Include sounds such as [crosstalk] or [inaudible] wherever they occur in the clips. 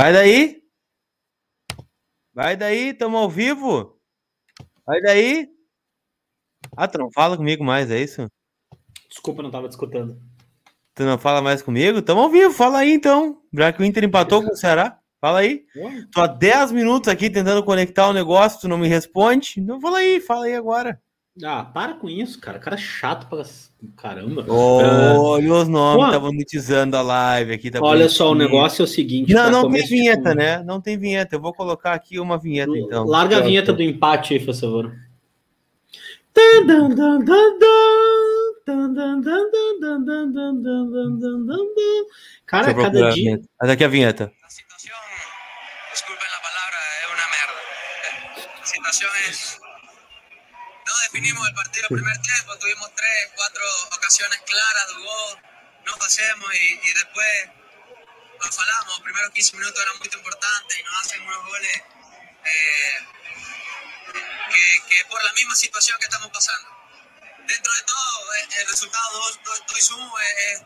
Vai daí. Vai daí, tamo ao vivo. Vai daí. Ah, tu não fala comigo mais, é isso? Desculpa, não tava te escutando. Tu não fala mais comigo? Tamo ao vivo, fala aí então. Já que o Inter empatou com o Ceará, fala aí. Tô há 10 minutos aqui tentando conectar o negócio, tu não me responde. Então fala aí, fala aí agora. Ah, para com isso, cara. Cara chato pra caramba. Olha os nomes, Pô, tá monetizando a live aqui. Tá olha só, o negócio é o seguinte. Não, não tem vinheta, né? Não tem vinheta. Eu vou colocar aqui uma vinheta, então. Larga a vinheta do empate aí, por favor. Cara, cada dia. Mas aqui a vinheta. Disculpen la palabra, es una merda. La situación es no definimos el partido el primer tiempo, tuvimos tres, cuatro ocasiones claras de gol, no pasemos y, y después nos falamos. Los primeros 15 minutos eran muy importantes y nos hacen unos goles eh, que, que, por la misma situación que estamos pasando. Dentro de todo, eh, el resultado 2 sumo es,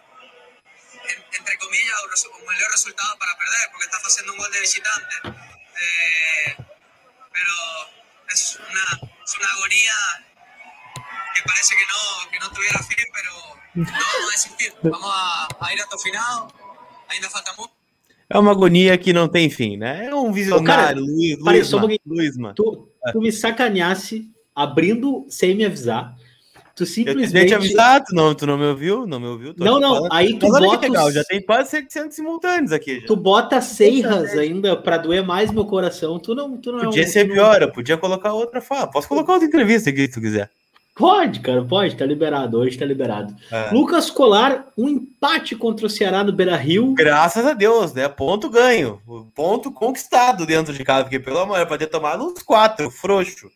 entre comillas, un mejor resultado para perder, porque estás haciendo un gol de visitante. Eh, pero es una es una agonía que parece que no, que no tuviera fin, pero no vamos a desistir. Vamos a, a ir hasta o final. Ainda falta muito. É uma agonia que não tem fim, né? É um visionário, Ô, cara, Luiz, Luiz, Luiz, Luiz, mano. Tu, tu me sacaneasse abrindo sem me avisar Tu simplesmente. Eu te avisar, tu não, tu não me ouviu? Não me ouviu? Não, não, falando. aí tu Mas bota. legal, já tem quase 700 simultâneos aqui. Já. Tu bota Seiras ainda pra doer mais meu coração. Tu não. Tu não podia é um, ser pior, eu podia colocar outra fala. Posso colocar outra entrevista aqui se tu quiser. Pode, cara, pode, tá liberado. Hoje tá liberado. É. Lucas Colar, um empate contra o Ceará no Beira Rio. Graças a Deus, né? Ponto ganho. Ponto conquistado dentro de casa, porque pelo amor, pode ter tomado uns quatro, frouxo.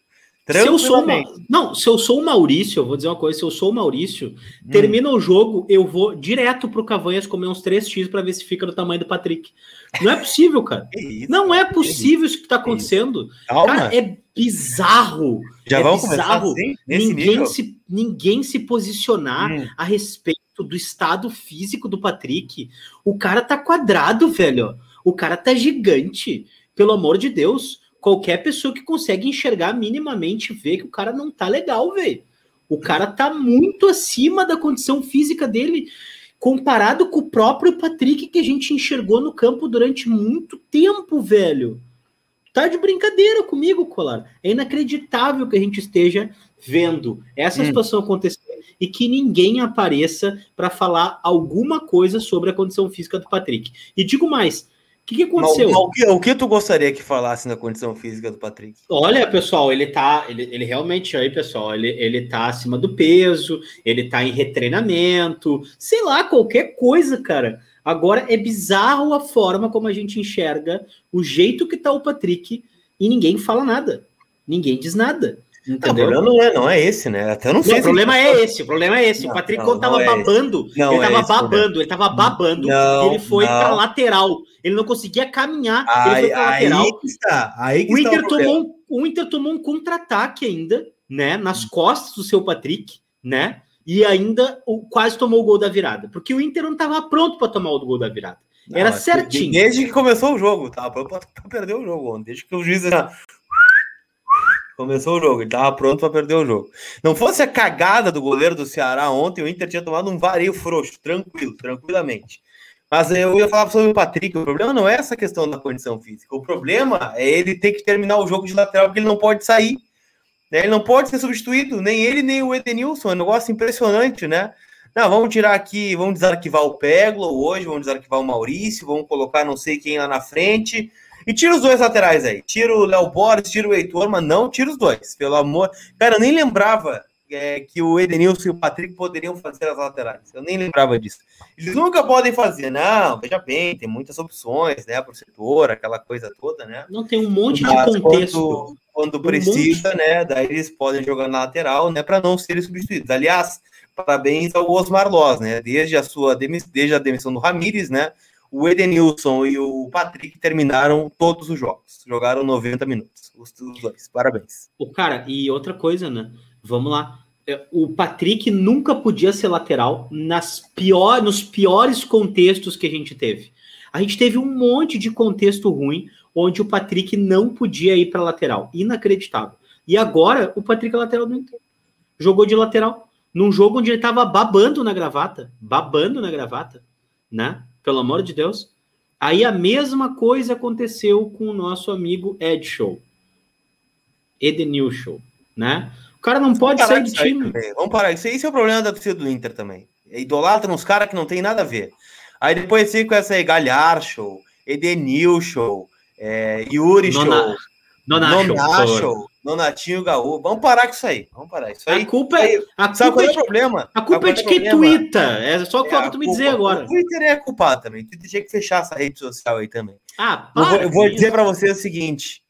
Se eu sou uma... Não, se eu sou o Maurício, eu vou dizer uma coisa: se eu sou o Maurício, hum. termina o jogo, eu vou direto pro Cavanhas comer uns 3x para ver se fica do tamanho do Patrick. Não é [laughs] possível, cara. Isso, não é possível isso que tá acontecendo. Cara, é bizarro. Já é vamos bizarro assim, ninguém, se, ninguém se posicionar hum. a respeito do estado físico do Patrick. O cara tá quadrado, velho. O cara tá gigante. Pelo amor de Deus qualquer pessoa que consegue enxergar minimamente vê que o cara não tá legal, velho. O cara tá muito acima da condição física dele, comparado com o próprio Patrick que a gente enxergou no campo durante muito tempo, velho. Tá de brincadeira comigo, Colar. É inacreditável que a gente esteja vendo essa hum. situação acontecer e que ninguém apareça para falar alguma coisa sobre a condição física do Patrick. E digo mais, que, que aconteceu? o, que, o, que, tu gostaria que falasse na condição física do Patrick? Olha, pessoal, ele tá. Ele, ele realmente aí, pessoal, ele, ele tá acima do peso, ele tá em retreinamento, sei lá, qualquer coisa, cara. Agora é bizarro a forma como a gente enxerga o jeito que tá o Patrick e ninguém fala nada. Ninguém diz nada. Entendeu? o problema não é, não é esse, né? Até não sei. Não, o problema é esse, o problema é esse. Não, o Patrick, não, quando tava é babando, não ele tava é babando, ele tava babando, ele foi pra lateral. Ele não conseguia caminhar, aí, ele foi pra lateral. Aí que está, aí que o, Inter está o, tomou um, o Inter tomou um contra-ataque ainda, né? Nas costas do seu Patrick, né? E ainda o, quase tomou o gol da virada. Porque o Inter não estava pronto para tomar o gol da virada. Era certinho. Desde que começou o jogo, tá? Para perder o jogo. Desde que o juiz já Começou o jogo, ele estava pronto para perder o jogo. Não fosse a cagada do goleiro do Ceará ontem, o Inter tinha tomado um vareio frouxo, tranquilo, tranquilamente. Mas eu ia falar sobre o Patrick. O problema não é essa questão da condição física. O problema é ele ter que terminar o jogo de lateral porque ele não pode sair. Né? Ele não pode ser substituído, nem ele, nem o Edenilson. É um negócio impressionante, né? Não, vamos tirar aqui, vamos desarquivar o Peglo hoje, vamos desarquivar o Maurício, vamos colocar não sei quem lá na frente. E tira os dois laterais aí. Tira o Léo Borges, tira o Heitor, mas não tira os dois, pelo amor. Cara, eu nem lembrava é, que o Edenilson e o Patrick poderiam fazer as laterais. Eu nem lembrava disso. Eles nunca podem fazer, não. Veja bem, tem muitas opções, né, para o setor, aquela coisa toda, né? Não tem um monte mas de contexto. Quando, quando precisa, né, daí eles podem jogar na lateral, né, para não serem substituídos. Aliás, parabéns ao Osmar Loz, né? Desde a sua desde a demissão do Ramires, né? O Edenilson e o Patrick terminaram todos os jogos. Jogaram 90 minutos, os, dois. Parabéns. O cara, e outra coisa, né? Vamos lá. É, o Patrick nunca podia ser lateral nas pior, nos piores contextos que a gente teve. A gente teve um monte de contexto ruim onde o Patrick não podia ir para lateral. Inacreditável. E agora o Patrick é lateral do Inter. Jogou de lateral. Num jogo onde ele estava babando na gravata. Babando na gravata. Né? Pelo amor de Deus. Aí a mesma coisa aconteceu com o nosso amigo Ed Show. Edenil né? O cara não pode sair do time. Vamos parar. Isso, esse é o problema da torcida do Inter também. Idolatra uns caras que não tem nada a ver. Aí depois fica com essa aí, Galhar Show, Edenil Show, é, Yuri Show, Nona, Nona Show, show Nonatinho Gaú. Vamos parar com isso aí. Vamos parar. Isso aí, a culpa é. A sabe culpa qual é, é o problema? A culpa é de quem twitta. É só o que é, falta tu me dizer agora. O Twitter é culpado também. O Twitter tinha que fechar essa rede social aí também. Ah, para, eu vou, eu vou dizer para você o seguinte: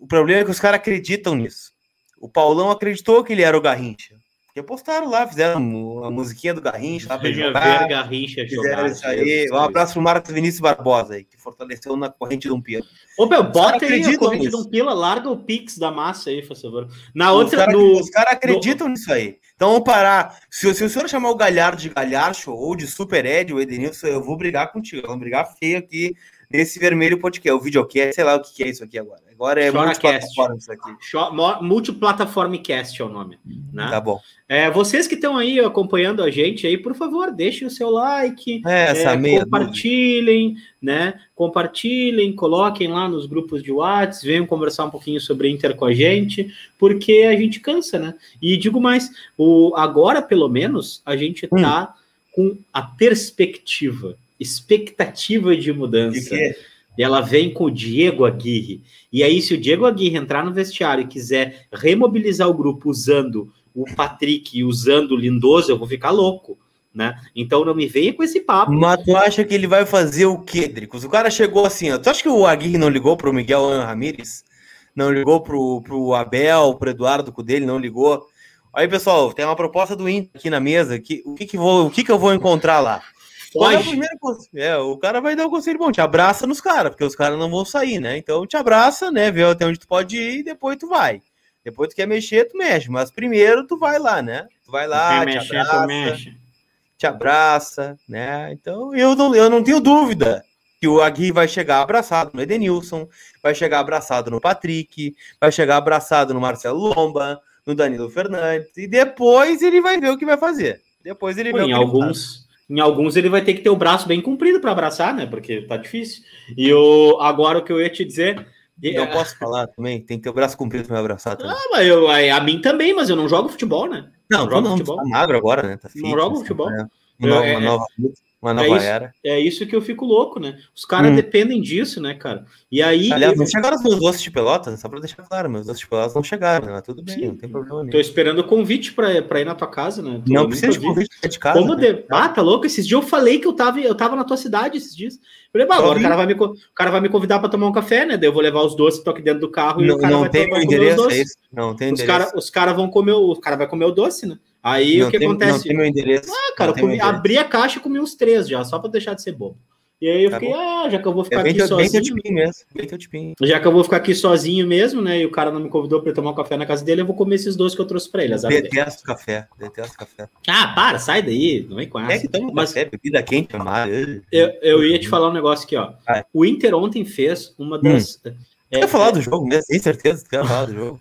o problema é que os caras acreditam nisso. O Paulão acreditou que ele era o Garrincha. Porque postaram lá, fizeram a musiquinha do Garrincha lá pra jogar. Ver Garrincha fizeram isso aí. Um abraço pro Marcos Vinícius Barbosa aí, que fortaleceu na corrente de um pila. Ô, meu, bota aí a corrente nisso. de um pila, larga o Pix da massa aí, por favor. Na os outra, cara, no... Os caras acreditam no... nisso aí. Então vamos parar. Se, se, o senhor chamar o Galhardo de Galharcho ou de Super Ed, o Edenilson, eu vou brigar contigo. Vamos brigar feio aqui nesse vermelho podcast, o videocast, sei lá o que é isso aqui agora. Agora é multiplataforma isso aqui. Multiplataforma Cast é o nome. Né? Tá bom. É, vocês que estão aí acompanhando a gente aí, por favor, deixem o seu like, é, é, compartilhem, dúvida. né? Compartilhem, coloquem lá nos grupos de WhatsApp, venham conversar um pouquinho sobre Inter com a gente, porque a gente cansa, né? E digo mais, o, agora, pelo menos, a gente está hum. com a perspectiva, expectativa de mudança. De? E ela vem com o Diego Aguirre. E aí, se o Diego Aguirre entrar no vestiário e quiser remobilizar o grupo usando o Patrick e usando o Lindoso, eu vou ficar louco. Né? Então não me venha com esse papo. Mas tu acha que ele vai fazer o quê, Dricos? O cara chegou assim, ó. Tu acha que o Aguirre não ligou pro Miguel Ramírez? Não ligou pro, pro Abel, pro Eduardo Cudele, não ligou? Aí, pessoal, tem uma proposta do Inter aqui na mesa. Que, o que, que, vou, o que, que eu vou encontrar lá? Qual é o É, o cara vai dar o conselho bom, te abraça nos caras, porque os caras não vão sair, né? Então te abraça, né? Vê até onde tu pode ir e depois tu vai. Depois tu quer mexer, tu mexe, mas primeiro tu vai lá, né? Tu vai lá, te mexer, abraça, mexe. te abraça, né? Então eu não, eu não tenho dúvida que o Agui vai chegar abraçado no Edenilson, vai chegar abraçado no Patrick, vai chegar abraçado no Marcelo Lomba, no Danilo Fernandes, e depois ele vai ver o que vai fazer. Depois ele Pô, vê em alguns em alguns ele vai ter que ter o braço bem comprido para abraçar, né? Porque tá difícil. E o, agora o que eu ia te dizer. É... posso falar também, tem que ter o braço comprido para abraçar também. Ah, mas eu, a, mim também, mas eu não jogo futebol, né? Não, não jogo não, futebol. Tá magro agora, né? Tá não jogo futebol. É. Uma, uma, nova, uma nova é isso, era. É isso que eu fico louco, né? Os caras hum. dependem disso, né, cara? E aí. Aliás, eu... não chegaram os meus doces de pelotas, só pra deixar claro, meus doces de pelotas não chegaram, né? Tudo bem, Sim. não tem problema nenhum. Tô esperando o convite pra, pra ir na tua casa, né? Tô não precisa de convite de casa. Como né? de... Ah, tá louco? Esses dias eu falei que eu tava, eu tava na tua cidade esses dias. falei, agora o cara, vai me, o cara vai me convidar pra tomar um café, né? Daí eu vou levar os doces, tô aqui dentro do carro e não, o cara não vai tem meu endereço, é isso? Não tem os endereço. Cara, os caras vão comer, o cara vai comer o doce, né? Aí não o que tem, acontece? Não tem meu endereço. Ah, cara, eu comi, abri a caixa e comi uns três já, só pra deixar de ser bobo. E aí eu tá fiquei, bom. ah, já que eu vou ficar é aqui teu, sozinho. Mesmo, Já que eu vou ficar aqui sozinho mesmo, né? E o cara não me convidou para tomar um café na casa dele, eu vou comer esses dois que eu trouxe para ele. Detesto café, detesto café. Ah, para, sai daí, não vem com essa. É que toma Mas, café, bebida quente, amar. Eu, eu ia te falar um negócio aqui, ó. Ah. O Inter ontem fez uma das. Hum. É, quer falar é... do jogo mesmo? Tem certeza que quer falar do jogo.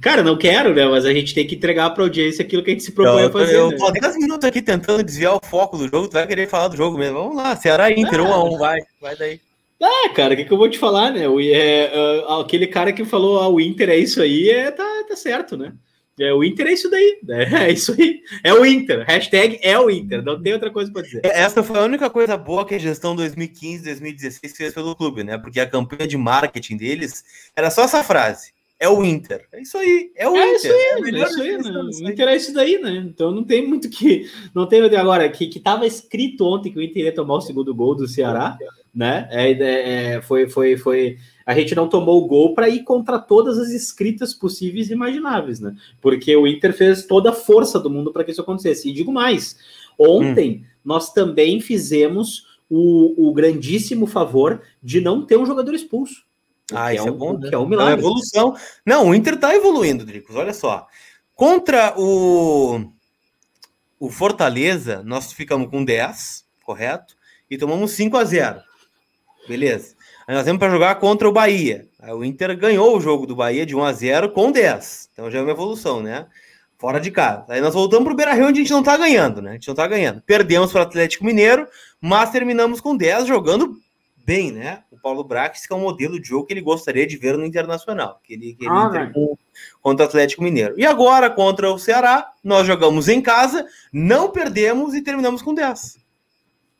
Cara, não quero, né? Mas a gente tem que entregar para a audiência aquilo que a gente se propõe a fazer. Eu né? tô 10 minutos aqui tentando desviar o foco do jogo, tu vai querer falar do jogo mesmo. Vamos lá, Ceará Inter, 1 um a 1 um, vai, vai daí. Ah, cara, o que, que eu vou te falar, né? O, é, uh, aquele cara que falou ah, o Inter é isso aí, é, tá, tá certo, né? É, o Inter é isso daí, né? [laughs] é isso aí. É o Inter, hashtag é o Inter, não tem outra coisa para dizer. É, essa foi a única coisa boa que a gestão 2015, 2016 fez pelo clube, né? Porque a campanha de marketing deles era só essa frase é o Inter. É isso aí, é o é Inter. Isso aí, é, é isso aí, né? O Inter é isso daí, né? Então não tem muito que. Não tem agora que que estava escrito ontem que o Inter ia tomar o segundo gol do Ceará, né? É, é, é, foi, foi, foi. A gente não tomou o gol para ir contra todas as escritas possíveis e imagináveis, né? Porque o Inter fez toda a força do mundo para que isso acontecesse. E digo mais: ontem hum. nós também fizemos o, o grandíssimo favor de não ter um jogador expulso. Ah, isso é, um, é bom, né? Que é um milagre. É uma evolução. Não, o Inter tá evoluindo, Dricos. Olha só. Contra o, o Fortaleza, nós ficamos com 10, correto? E tomamos 5 a 0 Beleza. Aí nós temos para jogar contra o Bahia. Aí o Inter ganhou o jogo do Bahia de 1 a 0 com 10. Então já é uma evolução, né? Fora de casa. Aí nós voltamos para o Beira Rio, onde a gente não tá ganhando, né? A gente não tá ganhando. Perdemos para o Atlético Mineiro, mas terminamos com 10 jogando bem, né? Paulo Brax, que é um modelo de jogo que ele gostaria de ver no Internacional, que ele, que ele Ah, contra o Atlético Mineiro. E agora, contra o Ceará, nós jogamos em casa, não perdemos e terminamos com 10.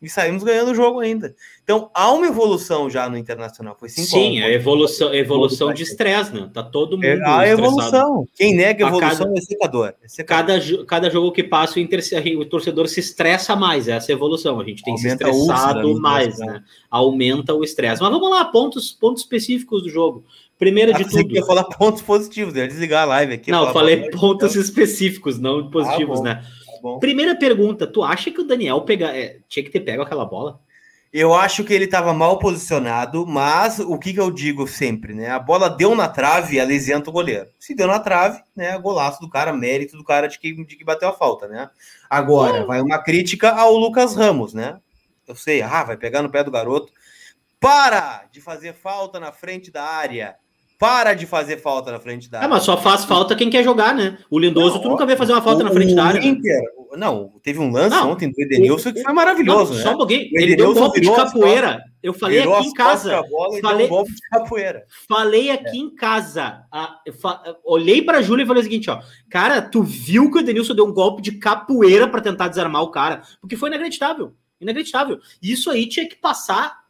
E saímos ganhando o jogo ainda. Então, há uma evolução já no Internacional. Foi 5 Sim, é evolução, evolução de estresse, né? Tá todo mundo É a estressado. evolução. Quem nega A evolução cada- é secador. É secador. Cada, cada jogo que passa, o, inter- o torcedor se estressa mais. Essa é a evolução. A gente tem Aumenta se a úlcera estressado no mais, estresse, né? Aumenta o estresse. Mas vamos lá, pontos, pontos específicos do jogo. Primeiro de Ah, pensei tudo. ia falar [laughs] pontos positivos, eu ia desligar a live aqui. Não, eu falei pontos- específicos, não positivos, bom. né? Bom. Primeira pergunta: tu acha que o Daniel pega, é, tinha que ter pego aquela bola? Eu acho que ele estava mal posicionado, mas o que, que eu digo sempre, né? A bola deu na trave, ela isenta o goleiro. Se deu na trave, né? Golaço do cara, mérito do cara de que, de que bateu a falta, né? Agora, vai uma crítica ao Lucas Ramos, né? Eu sei, ah, vai pegar no pé do garoto. Para de fazer falta na frente da área. Para de fazer falta na frente da área. mas só faz falta quem quer jogar, né? O Lindoso, Não, tu nunca vê fazer uma falta O- na frente da área. né? Inter, não, teve um lance Não, ontem do Edenilson que foi maravilhoso, Não, né? Só um pouquinho. Ele deu um Edenilson golpe de capoeira. Eu falei aqui em casa. Falei- um golpe de capoeira. Falei aqui em casa. Fa- Olhei pra Júlia e falei o seguinte, ó. Cara, tu viu que o Denilson deu um golpe de capoeira pra tentar desarmar o cara? Porque foi inacreditável. Inacreditável. Isso aí tinha que passar.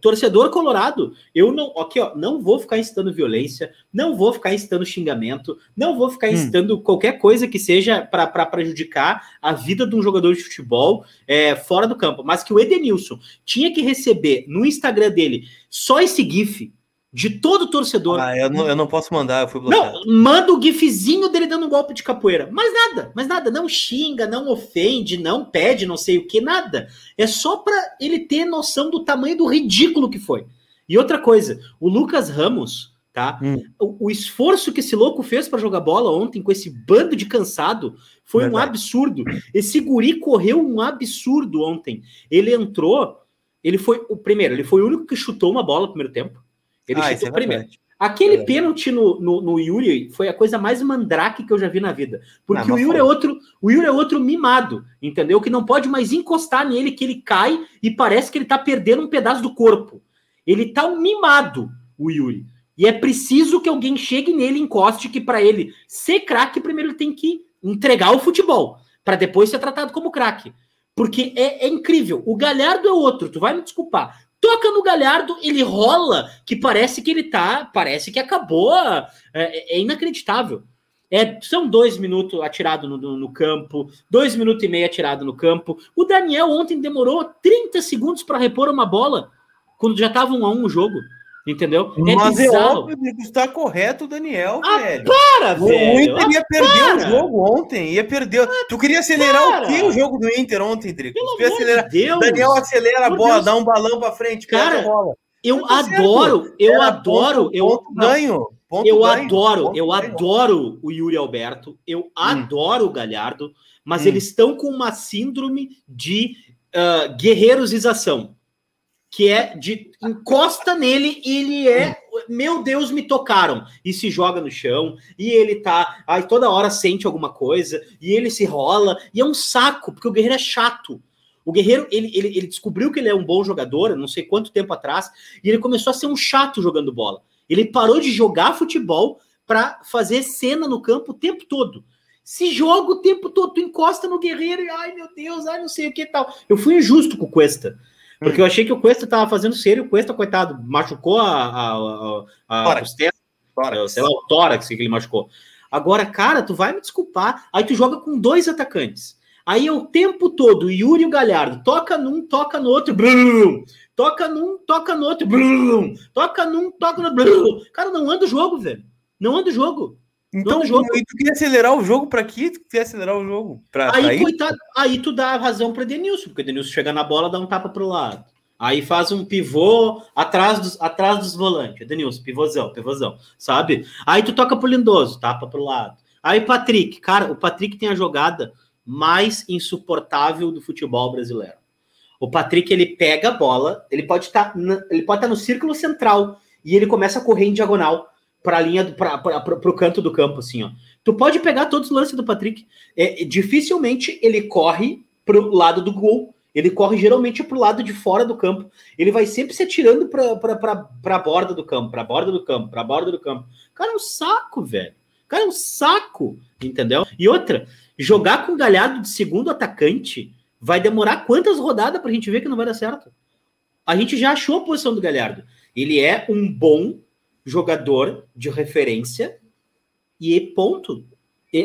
Torcedor colorado, eu não. Aqui, ó, não vou ficar incitando violência, não vou ficar incitando xingamento, não vou ficar Hum. incitando qualquer coisa que seja pra prejudicar a vida de um jogador de futebol é, fora do campo. Mas que o Edenilson tinha que receber no Instagram dele só esse GIF de todo torcedor. Ah, eu não, eu não posso mandar, eu fui bloqueado. Não, manda o gifzinho dele dando um golpe de capoeira. Mais nada, mais nada. Não xinga, não ofende, não pede, não sei o que, nada. É só pra ele ter noção do tamanho do ridículo que foi. E outra coisa, o Lucas Ramos, tá? Hum. O, o esforço que esse louco fez pra jogar bola ontem com esse bando de cansado foi um Verdade. absurdo. Esse guri correu um absurdo ontem. Ele entrou, ele foi o primeiro, ele foi o único que chutou uma bola no primeiro tempo. Ele Ah, chutou é primeiro. verdade. Aquele É. pênalti no, no, no Yuri foi a coisa mais mandrake que eu já vi na vida. Porque Ah, o Yuri é outro, o Yuri é outro mimado, entendeu? Que não pode mais encostar nele, que ele cai e parece que ele tá perdendo um pedaço do corpo. Ele tá um mimado, o Yuri. E é preciso que alguém chegue nele e encoste, que para ele ser craque, primeiro ele tem que entregar o futebol, para depois ser tratado como craque. Porque é, é incrível. O Galhardo é outro, tu vai me desculpar. Toca no Galhardo, ele rola, que parece que ele tá. Parece que acabou. É, é inacreditável. É, são dois minutos atirado no, no, no campo, dois minutos e meio atirado no campo. O Daniel ontem demorou 30 segundos para repor uma bola, quando já tava um a um o jogo. Entendeu? É Mas é bizarro. óbvio que está correto o Daniel, Ah, velho. Para, O, o velho. Inter ia perder para. o jogo ontem, ia perder. Tu queria acelerar para. o que o jogo do Inter ontem, Drico? Pelo Tu queria acelerar. de Deus. Daniel acelera a Meu bola, Deus. dá um balão pra frente, pega Cara, a bola. Eu Tá certo. adoro, eu Era adoro, ponto, eu ponto ganho. ponto eu ganho, adoro, eu ganho. adoro o Yuri Alberto, eu adoro o Galhardo, mas Hum. eles estão com uma síndrome de ah, guerreirosização, que é de encosta nele e ele é, meu Deus, me tocaram, e se joga no chão, e ele tá, aí toda hora sente alguma coisa, e ele se rola, e é um saco, porque o guerreiro é chato. O Guerreiro, ele, ele, ele descobriu que ele é um bom jogador, não sei quanto tempo atrás, e ele começou a ser um chato jogando bola. Ele parou de jogar futebol para fazer cena no campo o tempo todo. Se joga o tempo todo, tu encosta no Guerreiro e, ai meu Deus, ai não sei o que tal. Eu fui injusto com o Cuesta, porque eu achei que o Cuesta tava fazendo sério, o Cuesta, coitado, machucou a, a, a, a costela, sei lá, o tórax que ele machucou. Agora, cara, tu vai me desculpar, aí tu joga com dois atacantes. Aí é o tempo todo, o Yuri e o Galhardo, toca num, toca no outro, blum, toca num, toca no outro, blum, toca num, toca no blum. Cara, não anda o jogo, velho. Não anda o jogo. Então, jogo. e tu queria acelerar o jogo pra quê? Tu queria acelerar o jogo? Pra, pra Aí, coitado, aí tu dá a razão pro Edenilson, porque o Edenilson chega na bola, dá um tapa pro lado. Aí faz um pivô atrás dos, atrás dos volantes. Edenilson, pivôzão, pivôzão, sabe? Aí tu toca pro Lindoso, tapa pro lado. Aí Patrick, cara, o Patrick tem a jogada mais insuportável do futebol brasileiro. O Patrick ele pega a bola, ele pode estar tá ele pode estar tá no círculo central e ele começa a correr em diagonal para a linha para o canto do campo assim, ó. Tu pode pegar todos os lances do Patrick. É, dificilmente ele corre para o lado do gol. Ele corre geralmente para o lado de fora do campo. Ele vai sempre se atirando para a borda do campo, para a borda do campo, para a borda do campo. Cara, é um saco, velho. Cara, é um saco, entendeu? E outra, jogar com o Galhardo de segundo atacante vai demorar quantas rodadas para a gente ver que não vai dar certo? A gente já achou a posição do Galhardo. Ele é um bom jogador de referência e ponto.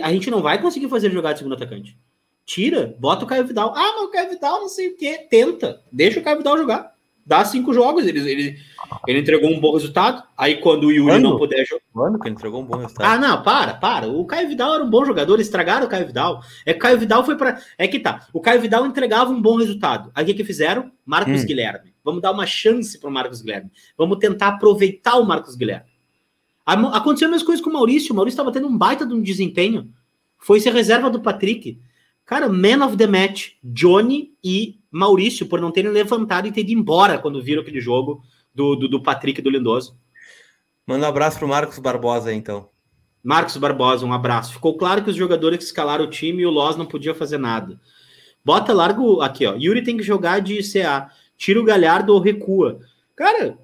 A gente não vai conseguir fazer jogar de segundo atacante. Tira, bota o Caio Vidal. Ah, mas o Caio Vidal não sei o quê. Tenta. Deixa o Caio Vidal jogar. Dá cinco jogos. Ele, ele, ele entregou um bom resultado. Aí quando o Yuri não puder jogar. Quando que ele entregou um bom resultado? Ah, não, para, para. O Caio Vidal era um bom jogador. Estragaram o Caio Vidal. É que o Caio Vidal foi para. É que tá. O Caio Vidal entregava um bom resultado. Aí o que, que fizeram? Marcos hum. Guilherme. Vamos dar uma chance para o Marcos Guilherme. Vamos tentar aproveitar o Marcos Guilherme. Aconteceu a mesma coisa com o Maurício. O Maurício estava tendo um baita de um desempenho. Foi ser reserva do Patrick. Cara, man of the match, Johnny e Maurício, por não terem levantado e terem ido embora quando viram aquele jogo do, do, do Patrick e do Lindoso. Manda um abraço pro Marcos Barbosa então. Marcos Barbosa, um abraço. Ficou claro que os jogadores escalaram o time e o Loz não podia fazer nada. Bota largo aqui, ó. Yuri tem que jogar de CA. Tira o Galhardo ou recua. Cara,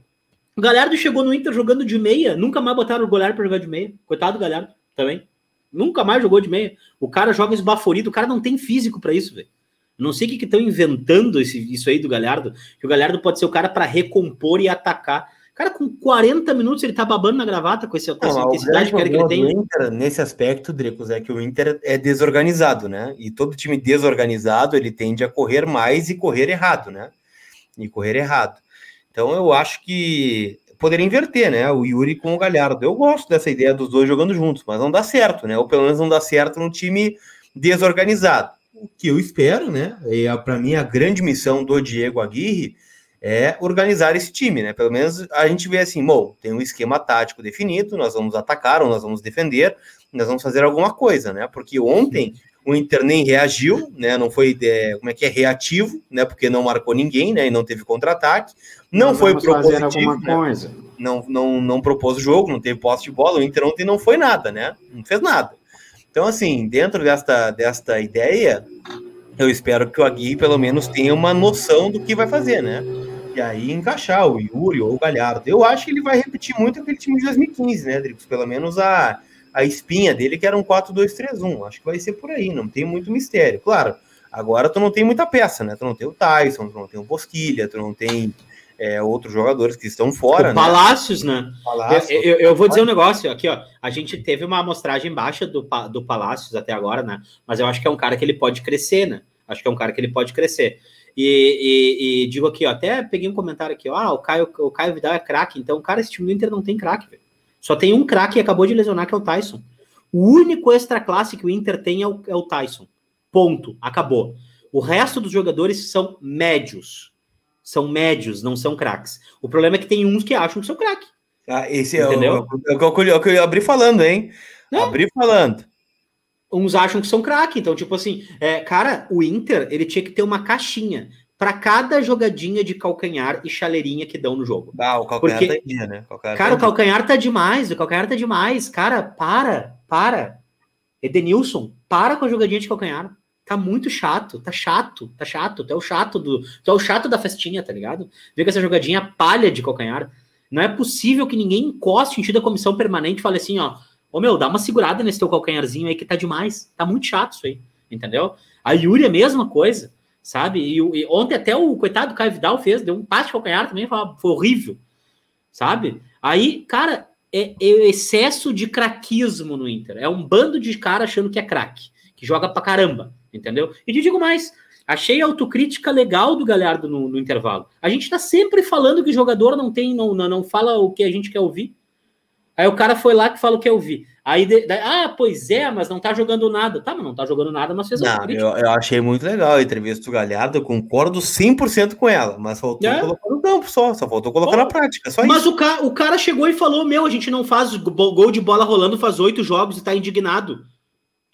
o Galhardo chegou no Inter jogando de meia, nunca mais botaram o Galhardo para jogar de meia. Coitado do Galhardo também. Nunca mais jogou de meia. O cara joga esbaforido, o cara não tem físico para isso, velho. Não sei o que estão inventando esse, isso aí do Galhardo, que o Galhardo pode ser o cara para recompor e atacar. Cara, com 40 minutos ele tá babando na gravata com, esse, com essa intensidade que ele tem. Inter, nesse aspecto, Dricos, é que o Inter é desorganizado, né? E todo time desorganizado, ele tende a correr mais e correr errado, né? E correr errado. Então eu acho que poderia inverter, né? O Yuri com o Galhardo. Eu gosto dessa ideia dos dois jogando juntos, mas não dá certo, né? Ou pelo menos não dá certo num time desorganizado. O que eu espero, né? E para mim a grande missão do Diego Aguirre é organizar esse time, né? Pelo menos a gente vê assim, bom, tem um esquema tático definido, nós vamos atacar ou nós vamos defender, nós vamos fazer alguma coisa, né? Porque ontem o Inter nem reagiu, né? Não foi, é, como é que é, reativo, né? Porque não marcou ninguém, né? E não teve contra-ataque. Não Nós foi propositivo, né? Coisa. Não, não, não propôs o jogo, não teve posse de bola. O Inter ontem não foi nada, né? Não fez nada. Então, assim, dentro desta, desta ideia, eu espero que o Aguirre pelo menos tenha uma noção do que vai fazer, né? E aí encaixar o Yuri ou o Galhardo. Eu acho que ele vai repetir muito aquele time de 2015, né, Dricos? Pelo menos a a espinha dele, que era um 4-2-3-1. Acho que vai ser por aí, não tem muito mistério. Claro, agora tu não tem muita peça, né? Tu não tem o Tyson, tu não tem o Bosquilha, tu não tem é, outros jogadores que estão fora. O né? Palácios, né? Palácios. Eu, eu, eu, vou dizer um negócio aqui, ó. A gente teve uma amostragem baixa do, do Palácios até agora, né? Mas eu acho que é um cara que ele pode crescer, né? Acho que é um cara que ele pode crescer. E, e, e digo aqui, ó, até peguei um comentário aqui, ó, ah, o Caio, o Caio Vidal é craque, então, cara, esse time do Inter não tem craque, velho. Só tem um craque que acabou de lesionar, que é o Tyson. O único extra classe que o Inter tem é o, é o Tyson. Ponto. Acabou. O resto dos jogadores são médios. São médios, não são craques. O problema é que tem uns que acham que são craque. Ah, esse Entendeu? é o, é, é o que eu abri falando, hein? É. Abri falando. Uns acham que são craque. Então, tipo assim, é, cara, o Inter, ele tinha que ter uma caixinha para cada jogadinha de calcanhar e chaleirinha que dão no jogo. Ah, o calcanhar Porque, tá dia, né? Calcanhar cara, tá o calcanhar tá demais, o calcanhar tá demais. Cara, para, para. Edenilson, para com a jogadinha de calcanhar. Tá muito chato, tá chato, tá chato. Tu é o chato do. Tu é o chato da festinha, tá ligado? Vê com essa jogadinha palha de calcanhar. Não é possível que ninguém encoste em ti da comissão permanente e fale assim, ó. Ô meu, dá uma segurada nesse teu calcanharzinho aí que tá demais. Tá muito chato isso aí, entendeu? A Yuri é a mesma coisa sabe? E, e, ontem até o coitado do Caio Vidal fez, deu um passe de calcanhar também, foi, horrível, sabe? Aí, cara, é, é excesso de craquismo no Inter. É um bando de cara achando que é craque, que joga pra caramba, entendeu? E te digo mais, achei a autocrítica legal do Galhardo no, no, intervalo. A gente tá sempre falando que o jogador não tem, não, não fala o que a gente quer ouvir. Aí o cara foi lá que fala o que quer ouvir. Aí, de, ah, pois é, mas não tá jogando nada. Tá, mas não tá jogando nada, mas fez não, eu, eu, achei muito legal a entrevista do Galhardo, eu concordo 100% com ela, mas faltou é. colocar no campo só, só faltou colocar na prática, só mas isso. o, ca, o cara chegou e falou, meu, a gente não faz gol de bola rolando faz oito jogos e tá indignado.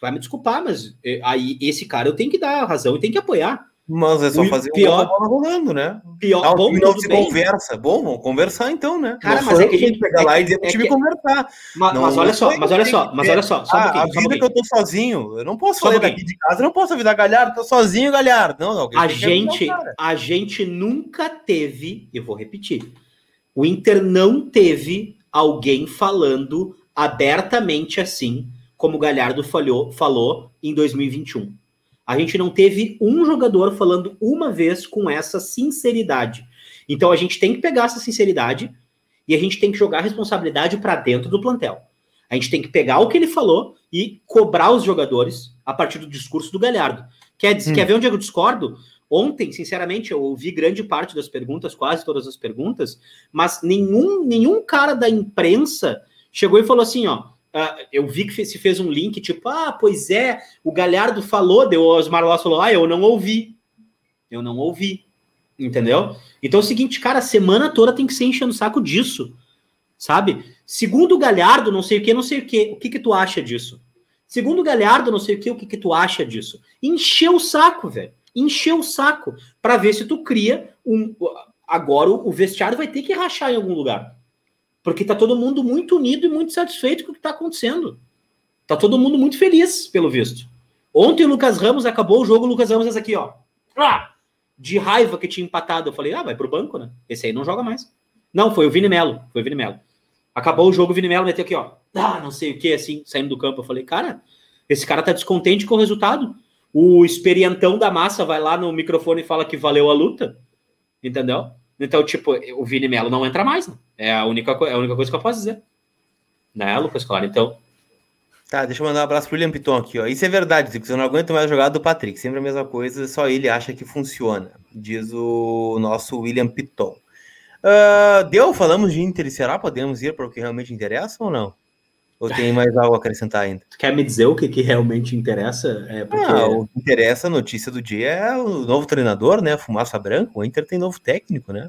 Vai me desculpar, mas eh, aí esse cara eu tenho que dar razão e tenho que apoiar. Mas é só O fazer pior- uma bola rolando, né? Pior, Ah, bom, não se bem. conversa. Bom, vamos conversar então, né? Cara, Não mas é que a gente- pegar lá é e dizer pro que- time é que- conversar. Mas, Não- mas olha só, mas olha só, mas olha só, só um Ah, pouquinho, a só um vida que eu tô sozinho, eu não posso Só um sair daqui de casa, eu não posso avisar Galhardo, tô sozinho, Galhardo. Não, não. A o gente, a gente nunca teve, eu vou repetir, o Inter não teve alguém falando abertamente assim, como o Galhardo falhou, falou em 2021. A gente não teve um jogador falando uma vez com essa sinceridade. Então a gente tem que pegar essa sinceridade e a gente tem que jogar a responsabilidade para dentro do plantel. A gente tem que pegar o que ele falou e cobrar os jogadores a partir do discurso do Galhardo. Quer, Hum. quer ver onde eu discordo? Ontem, sinceramente, eu ouvi grande parte das perguntas, quase todas as perguntas, mas nenhum, nenhum cara da imprensa chegou e falou assim, ó, ah, eu vi que se fez um link, tipo, ah, pois é, o Galhardo falou, deu o Osmar Loss falou, ah, eu não ouvi. Eu não ouvi. Entendeu? Então é o seguinte, cara, a semana toda tem que ser enchendo o saco disso. Sabe? Segundo o Galhardo, não sei o que, não sei o que. O que que tu acha disso? Segundo o Galhardo, não sei o que, o que que tu acha disso? Encheu o saco, velho. Encheu o saco para ver se tu cria um agora o vestiário vai ter que rachar em algum lugar. Porque tá todo mundo muito unido e muito satisfeito com o que tá acontecendo. Tá todo mundo muito feliz, pelo visto. Ontem o Lucas Ramos acabou o jogo, o Lucas Ramos essa aqui, ó. Ah! De raiva que tinha empatado. Eu falei, ah, vai pro banco, né? Esse aí não joga mais. Não, foi o Vini Melo. Foi o Vini Melo. Acabou o jogo, o Vini Melo meteu aqui, ó. Ah, não sei o que, assim, saindo do campo. Eu falei, cara, esse cara tá descontente com o resultado. O experientão da massa vai lá no microfone e fala que valeu a luta. Entendeu? Então, tipo, o Vini Melo não entra mais, né? É a única, é a única coisa que eu posso dizer. Né, Lucas Claro? Então, Tá, deixa eu mandar um abraço pro William Piton aqui, ó. Isso é verdade, Zico. Eu não aguento mais a jogada do Patrick. Sempre a mesma coisa, só ele acha que funciona. Diz o nosso William Piton. Ah, deu? Falamos de Inter Ceará? Podemos ir para o que realmente interessa ou não? Ou tem mais algo a acrescentar ainda? tu quer me dizer o que, que realmente interessa? É porque... Ah, o que interessa, a notícia do dia é o novo treinador, né? Fumaça Branca. O Inter tem novo técnico, né?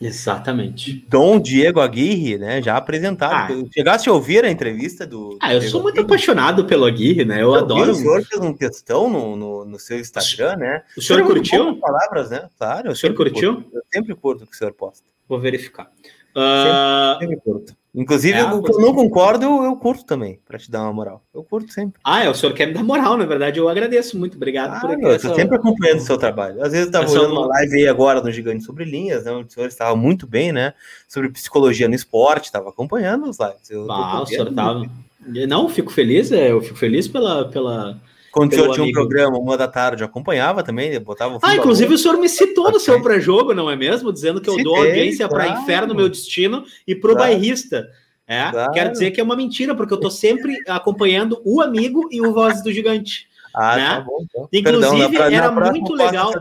Exatamente. Dom Diego Aguirre, né? Já apresentado. Ah. Chegaste a ouvir a entrevista do. Ah, eu Diego sou muito Aguirre? apaixonado pelo Aguirre, né? Eu Eu adoro. O senhor fez um textão no, no, no seu Instagram, né? O senhor é muito curtiu? palavras, né? Claro. O senhor sempre curtiu? curto. Eu sempre curto o que o senhor posta. Vou verificar. Ah, Sempre curto. Inclusive, É, o que eu não concordo, eu, eu curto também, pra te dar uma moral. Eu curto sempre. ah, é, o senhor quer me dar moral, na verdade. Eu agradeço muito. Obrigado Ah, por meu, eu tô sempre acompanhando o seu trabalho. Às vezes eu tava Essa- olhando uma live aí agora no Gigante sobre Linhas, né? O senhor estava muito bem, né? Sobre psicologia no esporte, estava acompanhando os lives. Eu Ah, o senhor dentro. tava. Não, fico feliz, é, eu fico feliz pela. pela... O senhor tinha um programa, uma da tarde, eu acompanhava também, botava o Ah, inclusive o senhor me citou no seu pré-jogo, não é mesmo? Dizendo que eu dou audiência para claro. inferno, meu destino, e pro Claro. bairrista. É, Claro. quero dizer que é uma mentira, porque eu tô sempre acompanhando o amigo e o Voz do Gigante. Ah, né? tá bom. Então. Inclusive, na pra- na era muito eu legal-.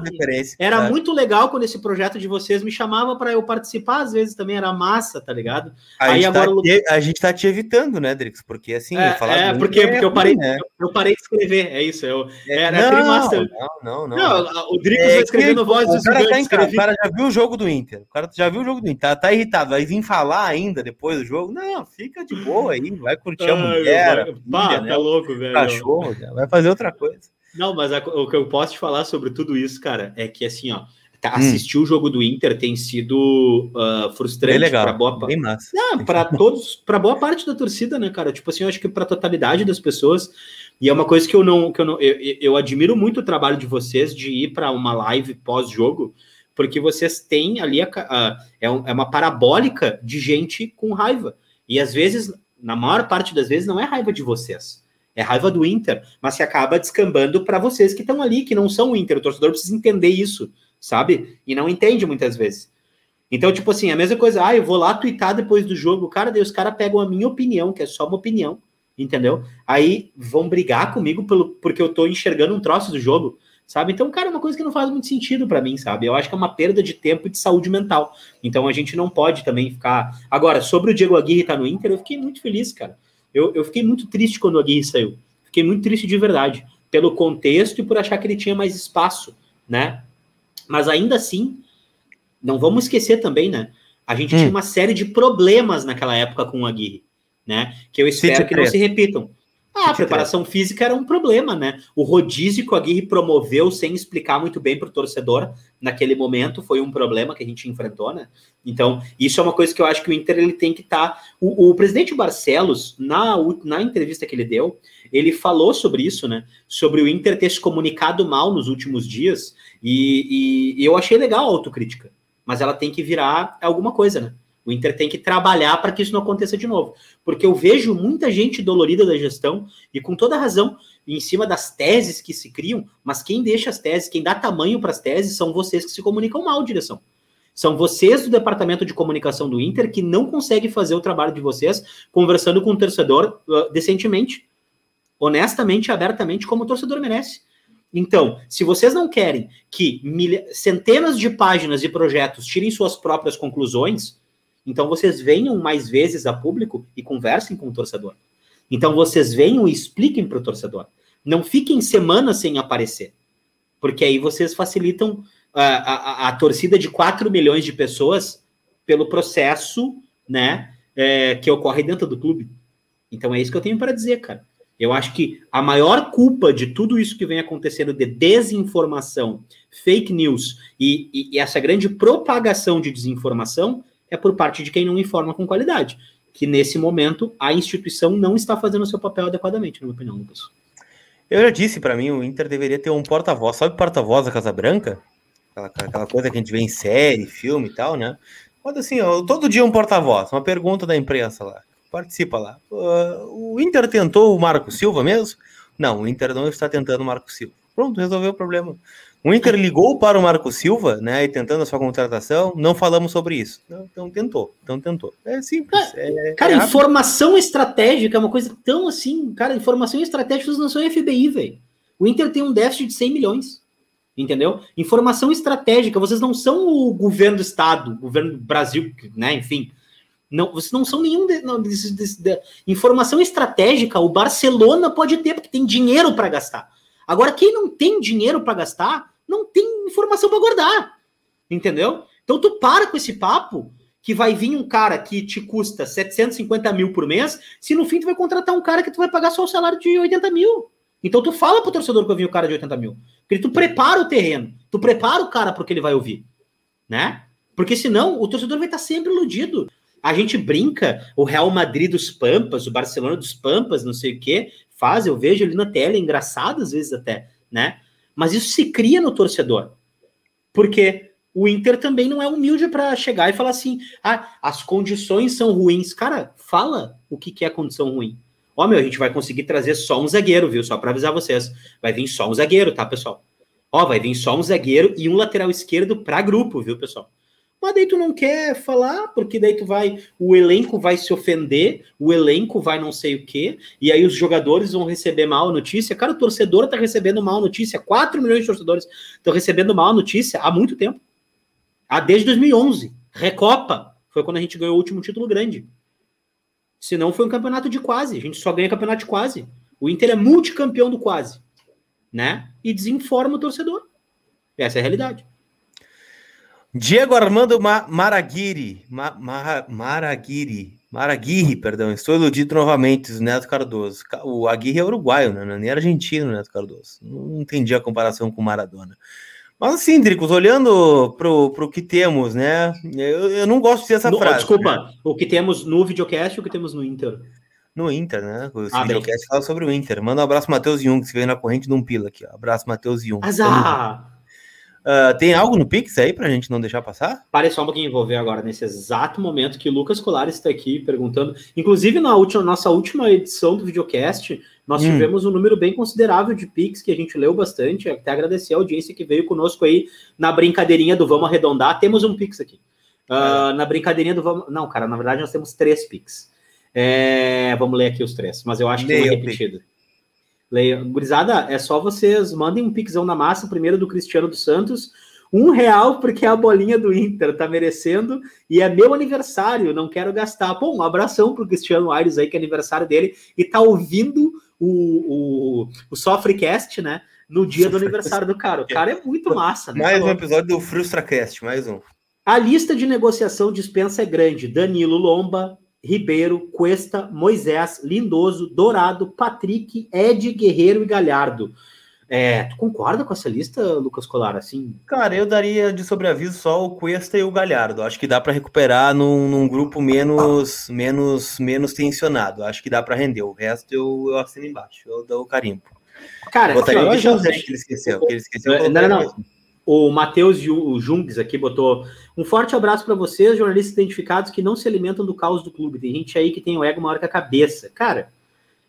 Era É. muito legal quando esse projeto de vocês me chamava para eu participar, às vezes também era massa, tá ligado? A, Aí gente agora tá te, a gente tá te evitando, né, Drix? Porque assim, É, falar é, porque, porque eu parei, né? eu parei de escrever, é isso. Eu, É, era não, trimestre. não, não, não. Não, o Dricos É vai no Voz dos cara, tá Gigantes. em casa, o cara já viu o jogo do Inter. O cara já viu o jogo do Inter. Tá, tá irritado. Vai vir falar ainda depois do jogo. Não, fica de boa aí. Vai curtir a Ai, mulher, a meu, filha, pá, né, tá louco, velho. cachorro. né, Vai fazer outra coisa. Não, mas a- o que eu posso te falar sobre tudo isso, cara, é que assim, ó, tá- Hum. assistir o jogo do Inter tem sido ah, frustrante para boa parte. Para todos, para boa parte da torcida, né, cara? Tipo assim, eu acho que para totalidade das pessoas. E é uma coisa que eu não, que eu não, eu, eu- admiro muito o trabalho de vocês de ir para uma live pós-jogo, porque vocês têm ali a, a- é, um- é uma parabólica de gente com raiva. E às vezes, na maior parte das vezes, não é raiva de vocês. É raiva do Inter, mas se acaba descambando para vocês que estão ali, que não são o Inter. O torcedor precisa entender isso, sabe? E não entende muitas vezes. Então, tipo assim, a mesma coisa, ah, eu vou lá twittar depois do jogo, cara, daí os caras pegam a minha opinião, que é só uma opinião, entendeu? Aí vão brigar comigo pelo, porque eu tô enxergando um troço do jogo, sabe? Então, cara, é uma coisa que não faz muito sentido para mim, sabe? Eu acho que é uma perda de tempo e de saúde mental. Então a gente não pode também ficar. Agora, sobre o Diego Aguirre estar no Inter, eu fiquei muito feliz, cara. Eu, eu fiquei muito triste quando o Aguirre saiu. Fiquei muito triste de verdade, pelo contexto e por achar que ele tinha mais espaço, né? Mas ainda assim, não vamos esquecer também, né? A gente Hum. tinha uma série de problemas naquela época com o Aguirre, né? Que eu espero que não se repitam. Ah, a preparação física era um problema, né? O rodízio que o Aguirre promoveu sem explicar muito bem para o torcedor naquele momento foi um problema que a gente enfrentou, né? Então, isso é uma coisa que eu acho que o Inter ele tem que estar. Tá... O, o, presidente Barcelos, na, na entrevista que ele deu, ele falou sobre isso, né? Sobre o Inter ter se comunicado mal nos últimos dias, e, e, e eu achei legal a autocrítica, mas ela tem que virar alguma coisa, né? O Inter tem que trabalhar para que isso não aconteça de novo. Porque eu vejo muita gente dolorida da gestão, e com toda razão, em cima das teses que se criam, mas quem deixa as teses, quem dá tamanho para as teses, são vocês que se comunicam mal, direção. São vocês do departamento de comunicação do Inter que não conseguem fazer o trabalho de vocês conversando com o torcedor uh, decentemente, honestamente, abertamente, como o torcedor merece. Então, se vocês não querem que centenas de páginas e projetos tirem suas próprias conclusões, então vocês venham mais vezes a público e conversem com o torcedor. Então vocês venham e expliquem para o torcedor. Não fiquem semanas sem aparecer, porque aí vocês facilitam a, a, a torcida de 4 milhões de pessoas pelo processo né, é, que ocorre dentro do clube. Então é isso que eu tenho para dizer, cara. Eu acho que a maior culpa de tudo isso que vem acontecendo de desinformação, fake news e, e, e essa grande propagação de desinformação é por parte de quem não informa com qualidade. Que nesse momento a instituição não está fazendo o seu papel adequadamente, na minha opinião, Lucas. Eu já disse para mim, o Inter deveria ter um porta-voz. Sabe porta-voz da Casa Branca? Aquela, aquela, coisa que a gente vê em série, filme e tal, né? Pode assim, todo dia um porta-voz, uma pergunta da imprensa lá. Participa lá. Uh, o Inter tentou o Marco Silva mesmo? Não, o Inter não está tentando o Marco Silva. Pronto, resolveu o problema. O Inter ligou para o Marco Silva, né, e tentando a sua contratação, não falamos sobre isso. Então tentou, então tentou. É simples. É, cara, é informação estratégica é uma coisa tão assim, cara, informação estratégica não são FBI, velho. O Inter tem um déficit de 100 milhões, entendeu? Informação estratégica, vocês não são o governo do estado, o governo do Brasil, né, enfim. Não, vocês não são nenhum de, não, de, de, de, informação estratégica. O Barcelona pode ter porque tem dinheiro para gastar. Agora, quem não tem dinheiro para gastar, não tem informação para guardar. Entendeu? Então, tu para com esse papo que vai vir um cara que te custa 750 mil por mês, se no fim tu vai contratar um cara que tu vai pagar só o salário de 80 mil. Então tu fala pro torcedor que vai vir o cara de 80 mil. Porque tu prepara o terreno, tu prepara o cara porque ele vai ouvir. Né? Porque senão o torcedor vai estar sempre iludido. A gente brinca, o Real Madrid dos Pampas, o Barcelona dos Pampas, não sei o quê, faz, eu vejo ali na tela, é engraçado às vezes até, né? Mas isso se cria no torcedor. Porque o Inter também não é humilde para chegar e falar assim: ah, as condições são ruins. Cara, fala o que, que é condição ruim. Ó, meu, a gente vai conseguir trazer só um zagueiro, viu? Só para avisar vocês. Vai vir só um zagueiro, tá, pessoal? Ó, vai vir só um zagueiro e um lateral esquerdo para grupo, viu, pessoal? Mas daí tu não quer falar, porque daí tu vai, o elenco vai se ofender, o elenco vai não sei o quê, e aí os jogadores vão receber mal notícia. Cara, o torcedor tá recebendo mal notícia, 4 milhões de torcedores estão recebendo mal notícia há muito tempo. Há desde 2011. Recopa foi quando a gente ganhou o último título grande. Se não foi um campeonato de quase, a gente só ganha campeonato de quase. O Inter é multicampeão do quase, né? E desinforma o torcedor. Essa é a realidade. Diego Armando Ma Maraguiri, Ma Ma Maraguiri, perdão, estou iludido novamente, Neto Cardoso. O Aguirre é uruguaio, né? nem argentino, Neto Cardoso. Não entendi a comparação com Maradona. Mas assim, Dricos, olhando para o que temos, né? Eu, eu não gosto dessa no, frase. Desculpa, né? o que temos no videocast ou o que temos no Inter? No Inter, né? O ah, videocast fala sobre o Inter. Manda um abraço, Matheus Jung, que se veio na corrente de um pila aqui. Ó. Abraço, Matheus Jung. Azar! Uh, tem algo no Pix aí para a gente não deixar passar? Pare só um pouquinho, vou ver agora, nesse exato momento que o Lucas Colares está aqui perguntando. Inclusive, na última, nossa última edição do videocast, nós hum. tivemos um número bem considerável de Pix que a gente leu bastante. Até agradecer a audiência que veio conosco aí na brincadeirinha do Vamos Arredondar. Temos um Pix aqui. Uh, é. Na brincadeirinha do Vamos. Não, cara, na verdade nós temos três Pix. É... Vamos ler aqui os três, mas eu acho que é repetido. Leia. Gurizada, é só vocês mandem um pixão na massa, primeiro do Cristiano dos Santos. Um real, porque é a bolinha do Inter, tá merecendo. E é meu aniversário, não quero gastar. Bom, um abração pro Cristiano Aires aí, que é aniversário dele, e tá ouvindo o, o, o Sofrecast, né? No dia do aniversário do cara. O cara é muito massa, né? Mais um episódio do FrustraCast, mais um. A lista de negociação dispensa é grande. Danilo Lomba, Ribeiro, Cuesta, Moisés, Lindoso, Dourado, Patrick, Ed, Guerreiro e Galhardo. É, tu concorda com essa lista, Lucas Colar? Assim? Cara, eu daria de sobreaviso só o Cuesta e o Galhardo. Acho que dá para recuperar num, num, grupo menos, menos, menos tensionado. Acho que dá para render. O resto eu, eu assino embaixo. Eu dou o carimbo. Cara, Botaria aqui, ó, deixa eu... que ele esqueceu. Que ele esqueceu não, não, não. O Matheus Jungs aqui botou um forte abraço para vocês, jornalistas identificados que não se alimentam do caos do clube. Tem gente aí que tem o ego maior que a cabeça. Cara,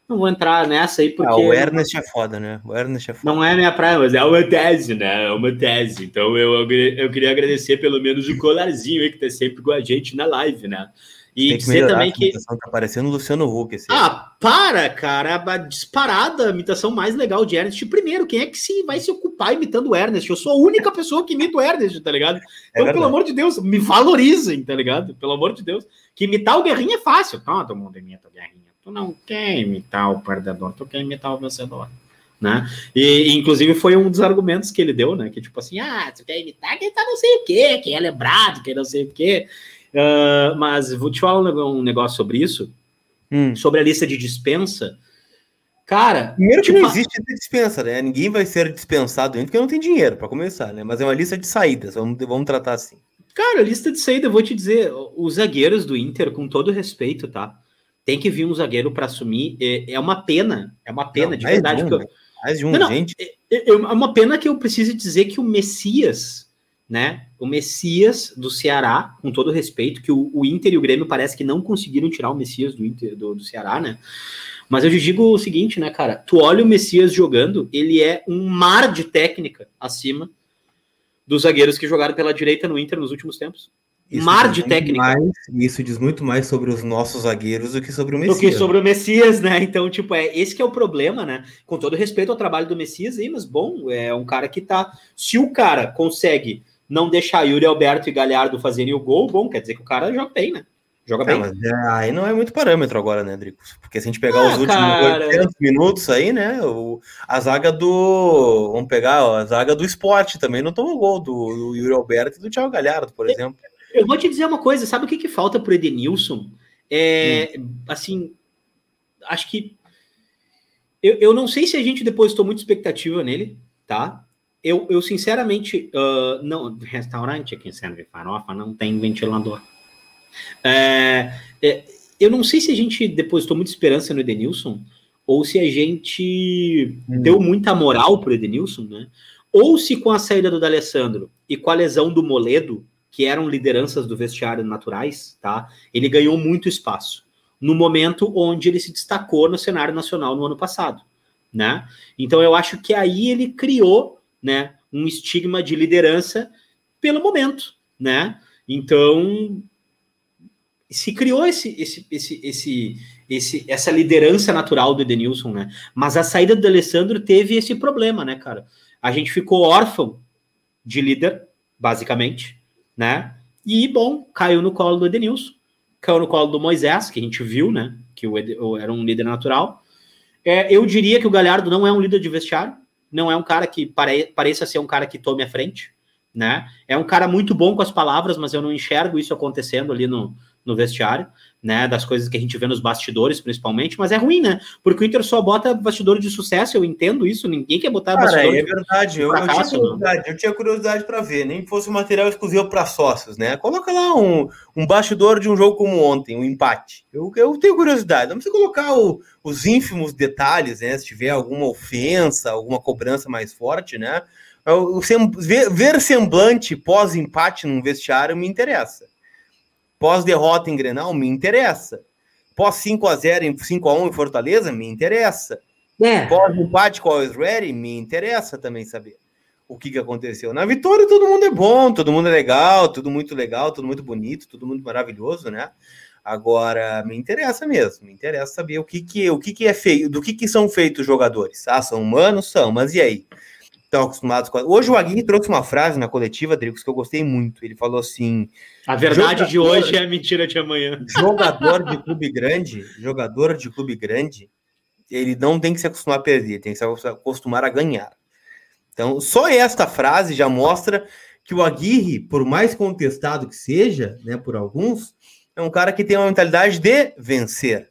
não vou entrar nessa aí porque. Ah, o Ernest é foda, né? O Ernest é foda. Não é minha praia, mas é uma tese, né? É uma tese. Então eu, eu, eu queria agradecer pelo menos o colarzinho aí que tá sempre com a gente na live, né? E dizer também que. Tá parecendo o Luciano Huck. Esse ah, para, cara. A disparada a imitação mais legal de Ernest. Primeiro, quem é que se vai se ocupar imitando o Ernest? Eu sou a única pessoa que imita o Ernest, tá ligado? É então, é pelo amor de Deus, me valorizem, tá ligado? Pelo amor de Deus. Que imitar o Guerrinha é fácil. Todo mundo imita o Guerrinha. Tu não quer imitar o perdedor, tu quer imitar o vencedor. Né? E, inclusive foi um dos argumentos que ele deu, né? Que tipo assim, ah, tu quer imitar quem tá não sei o quê, quem é lembrado, quem não sei o quê. Uh, mas vou te falar um negócio sobre isso, hum. sobre a lista de dispensa. Cara, primeiro que tipo, não existe dispensa, né? Ninguém vai ser dispensado porque não tem dinheiro para começar, né? Mas é uma lista de saídas, vamos, vamos tratar assim. Cara, lista de saída, eu vou te dizer, os zagueiros do Inter, com todo respeito, tá? Tem que vir um zagueiro para assumir. É, é, uma pena, é uma pena, não, de verdade. De um, eu... Mais de um, não, gente. É, é, é uma pena que eu preciso dizer que o Messias né? O Messias do Ceará, com todo respeito, que o, o, Inter e o Grêmio parece que não conseguiram tirar o Messias do Inter do, do Ceará, né? Mas eu te digo o seguinte, né, cara? Tu olha o Messias jogando, ele é um mar de técnica acima dos zagueiros que jogaram pela direita no Inter nos últimos tempos. Isso mar de técnica. Mais, isso diz muito mais sobre os nossos zagueiros do que sobre o Messias. Do que sobre o Messias, né? Então, tipo, é esse que é o problema, né? Com todo respeito ao trabalho do Messias aí, mas bom, é um cara que tá. Se o cara consegue não deixar Yuri Alberto e Galhardo fazerem o gol, bom, quer dizer que o cara joga bem, né? Joga bem. Mas é, aí não é muito parâmetro agora, né, Drico? Porque se a gente pegar ah, os últimos cara... 80 minutos aí, né? O, a zaga do. Vamos pegar ó, a zaga do esporte também não tomou gol do, do Yuri Alberto e do Thiago Galhardo, por exemplo. Eu vou te dizer uma coisa, sabe o que, que falta pro Edenilson? É, hum. assim, acho que. Eu, eu não sei se a gente depositou muita expectativa nele, tá? Eu, eu sinceramente, uh, não, restaurante aqui em de Farofa não tem ventilador. É, é, eu não sei se a gente depositou muita esperança no Edenilson, ou se a gente hum. deu muita moral pro Edenilson, né? Ou se com a saída do D'Alessandro e com a lesão do Moledo, que eram lideranças do vestiário naturais, tá? Ele ganhou muito espaço no momento onde ele se destacou no cenário nacional no ano passado, né? Então eu acho que aí ele criou né, um estigma de liderança pelo momento, né? Então se criou esse, esse, esse, esse, esse, essa liderança natural do Edenilson, né? Mas a saída do Alessandro teve esse problema, né, cara? A gente ficou órfão de líder, basicamente, né? E, bom, caiu no colo do Edenilson, caiu no colo do Moisés, que a gente viu, né? Que o Ed, era um líder natural. É, eu diria que o Galhardo não é um líder de vestiário, não é um cara que pare, pareça ser um cara que tome a frente, né? É um cara muito bom com as palavras, mas eu não enxergo isso acontecendo ali no, no vestiário, né? Das coisas que a gente vê nos bastidores, principalmente, mas é ruim, né? Porque o Inter só bota bastidor de sucesso, eu entendo isso, ninguém quer botar Cara, bastidor. É verdade, eu, fracasso, eu, tinha curiosidade, eu tinha curiosidade para ver, nem fosse um material exclusivo para sócios, né? Coloca lá um, um bastidor de um jogo como ontem, um empate. Eu, eu tenho curiosidade, não precisa colocar o, os ínfimos detalhes, né? Se tiver alguma ofensa, alguma cobrança mais forte, né? O, ver, ver semblante pós-empate num vestiário me interessa. Pós-derrota em Grenal, me interessa. Pós 5x0 em 5x1 em Fortaleza, me interessa. É. Pós-empate com o Israel, me interessa também saber o que, que aconteceu. Na vitória, todo mundo é bom, todo mundo é legal, tudo muito legal, tudo muito bonito, tudo muito maravilhoso, né? Agora, me interessa mesmo, me interessa saber o que, que, o que, que é feito, do que, que são feitos os jogadores. Ah, são humanos? São, mas e aí? Estão acostumados com. Hoje o Aguirre trouxe uma frase na coletiva, Dricos, que eu gostei muito. Ele falou assim: A verdade jogador, de hoje é a mentira de amanhã. [laughs] Jogador de clube grande, jogador de clube grande, ele não tem que se acostumar a perder, tem que se acostumar a ganhar. Então, só esta frase já mostra que o Aguirre, por mais contestado que seja, né, por alguns, é um cara que tem uma mentalidade de vencer.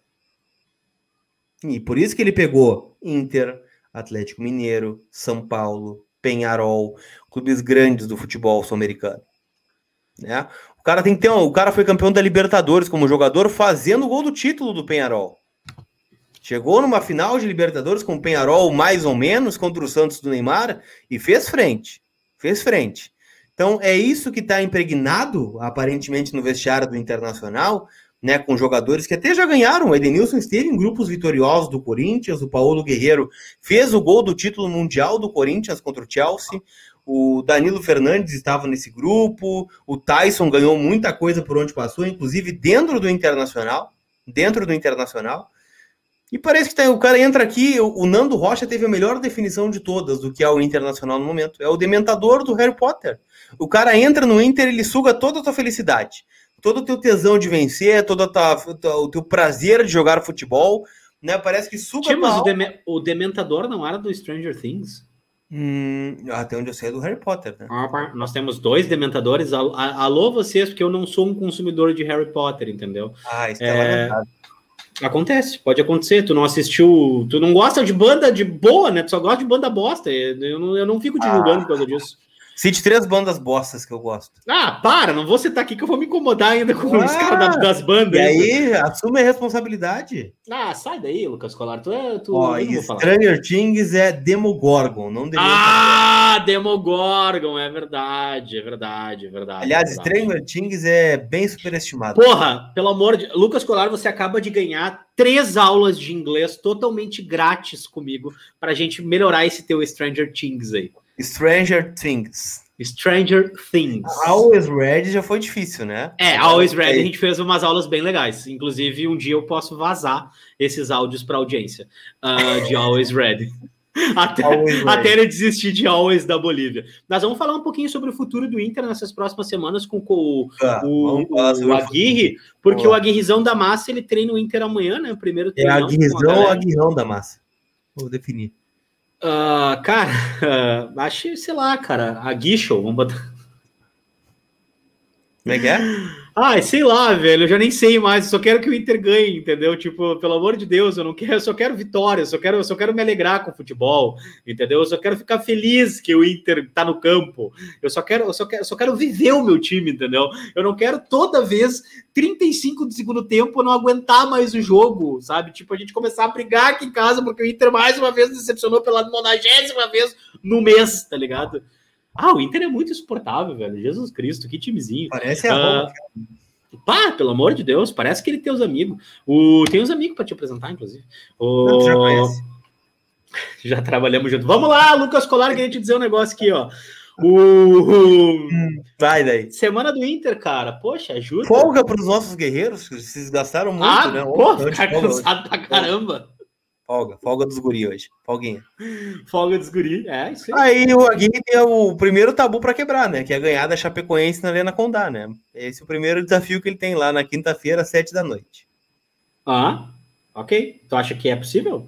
E por isso que ele pegou Inter, Atlético Mineiro, São Paulo, Penharol, clubes grandes do futebol sul-americano. Né? O cara tem que ter, o cara foi campeão da Libertadores como jogador fazendo o gol do título do Penharol. Chegou numa final de Libertadores com o Penharol mais ou menos contra o Santos do Neymar e fez frente. Fez frente. Então é isso que está impregnado aparentemente no vestiário do Internacional, né, com jogadores que até já ganharam. O Edenilson esteve em grupos vitoriosos do Corinthians, o Paulo Guerreiro fez o gol do título mundial do Corinthians contra o Chelsea. O Danilo Fernandes estava nesse grupo, o Tyson ganhou muita coisa por onde passou, inclusive dentro do Internacional, dentro do Internacional. E parece que tá, o cara entra aqui, o, Nando Rocha teve a melhor definição de todas do que é o Internacional no momento. É o dementador do Harry Potter. O cara entra no Inter, ele suga toda a tua felicidade, todo o teu tesão de vencer, todo o teu prazer de jogar futebol, né? Parece que suga mas o, o dementador não era do Stranger Things? Hum, até onde eu sei é do Harry Potter, né? Ah, nós temos dois dementadores. Alô, vocês, porque eu não sou um consumidor de Harry Potter, entendeu? Ah, isso é... Acontece, pode acontecer. Tu não assistiu, tu não gosta de banda de boa, né? Tu só gosta de banda bosta. Eu não, eu não fico divulgando ah. por causa disso. Cite três bandas bostas que eu gosto. Ah, para, não vou citar aqui que eu vou me incomodar ainda com ah, os caras das bandas. E aí, assume a responsabilidade. Ah, sai daí, Lucas Colar. Tu é. Tu, Ó, Stranger Things é Demogorgon, não Ah, Demogorgon, é verdade, é verdade, é verdade. Aliás, é verdade. Stranger Things é bem superestimado. Porra, pelo amor de. Lucas Colar, você acaba de ganhar três aulas de inglês totalmente grátis comigo pra gente melhorar esse teu Stranger Things aí. Stranger Things. Stranger Things. Always Red já foi difícil, né? É, Always Red a gente fez umas aulas bem legais. Inclusive, um dia eu posso vazar esses áudios para audiência uh, de Always Red. [laughs] Até, Always até ele desistir de Always da Bolívia. Nós vamos falar um pouquinho sobre o futuro do Inter nessas próximas semanas com, ah, o, o, o Aguirre, porque Boa. o Aguirrizão da Massa ele treina o Inter amanhã, né? O primeiro treino. É Aguirrizão ou Aguirrão da Massa? Vou definir. Uh, cara, [laughs] acho, sei lá, cara, a Guicho, vamos botar. Como é que é? Ai, sei lá, velho, eu já nem sei mais, eu só quero que o Inter ganhe, entendeu? Tipo, pelo amor de Deus, eu não quero, eu só quero vitória, eu só quero, eu só quero me alegrar com o futebol, entendeu? Eu só quero ficar feliz que o Inter tá no campo. Eu só quero, eu só quero, eu só quero viver o meu time, entendeu? Eu não quero toda vez 35 do segundo tempo não aguentar mais o jogo, sabe? Tipo, a gente começar a brigar aqui em casa porque o Inter mais uma vez decepcionou pela monagésima vez no mês, tá ligado? Ah, o Inter é muito insuportável, velho. Jesus Cristo, que timezinho. Parece a Roma. Uh, pá, pelo amor de Deus, parece que ele tem os amigos. O, tem os amigos para te apresentar, inclusive. O, Não, já conhece. [laughs] Já trabalhamos junto. Vamos lá, Lucas Colar, queria te dizer um negócio aqui, ó. O... Vai daí. Semana do Inter, cara. Poxa, ajuda. Folga para os nossos guerreiros, que vocês gastaram muito, ah, né? Pô, tá cansado pra caramba. Folga, folga dos guri hoje. Folguinha. Folga dos guri, é isso aí. Aí o Aguirre tem o primeiro tabu para quebrar, né? Que é ganhar da Chapecoense na Arena Condá, né? Esse é o primeiro desafio que ele tem lá na quinta-feira, às sete da noite. Ah, ok. Tu acha que é possível?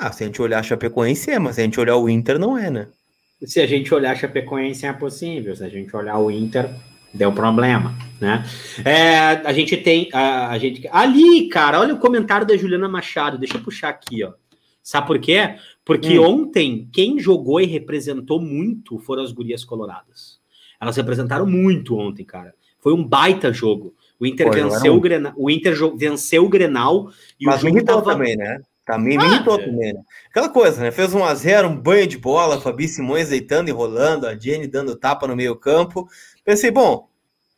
Ah, se a gente olhar a Chapecoense é, mas se a gente olhar o Inter, não é, né? Se a gente olhar a Chapecoense é possível. Se a gente olhar o Inter, deu problema, né? É, a gente tem a, a, gente ali, cara, olha o comentário da Juliana Machado, deixa eu puxar aqui, ó. Sabe por quê? Porque hum. ontem quem jogou e representou muito foram as gurias coloradas. Elas representaram muito ontem, cara. Foi um baita jogo. O Inter Pô, venceu o Grenal, o Inter venceu o Grenal e Mas o jogo tava... também, né? Também ah, me irritou é. também, né? Aquela coisa, né? Fez um a 0 um banho de bola, Fabi Simões deitando e rolando, a Jenny dando tapa no meio campo. Pensei, bom,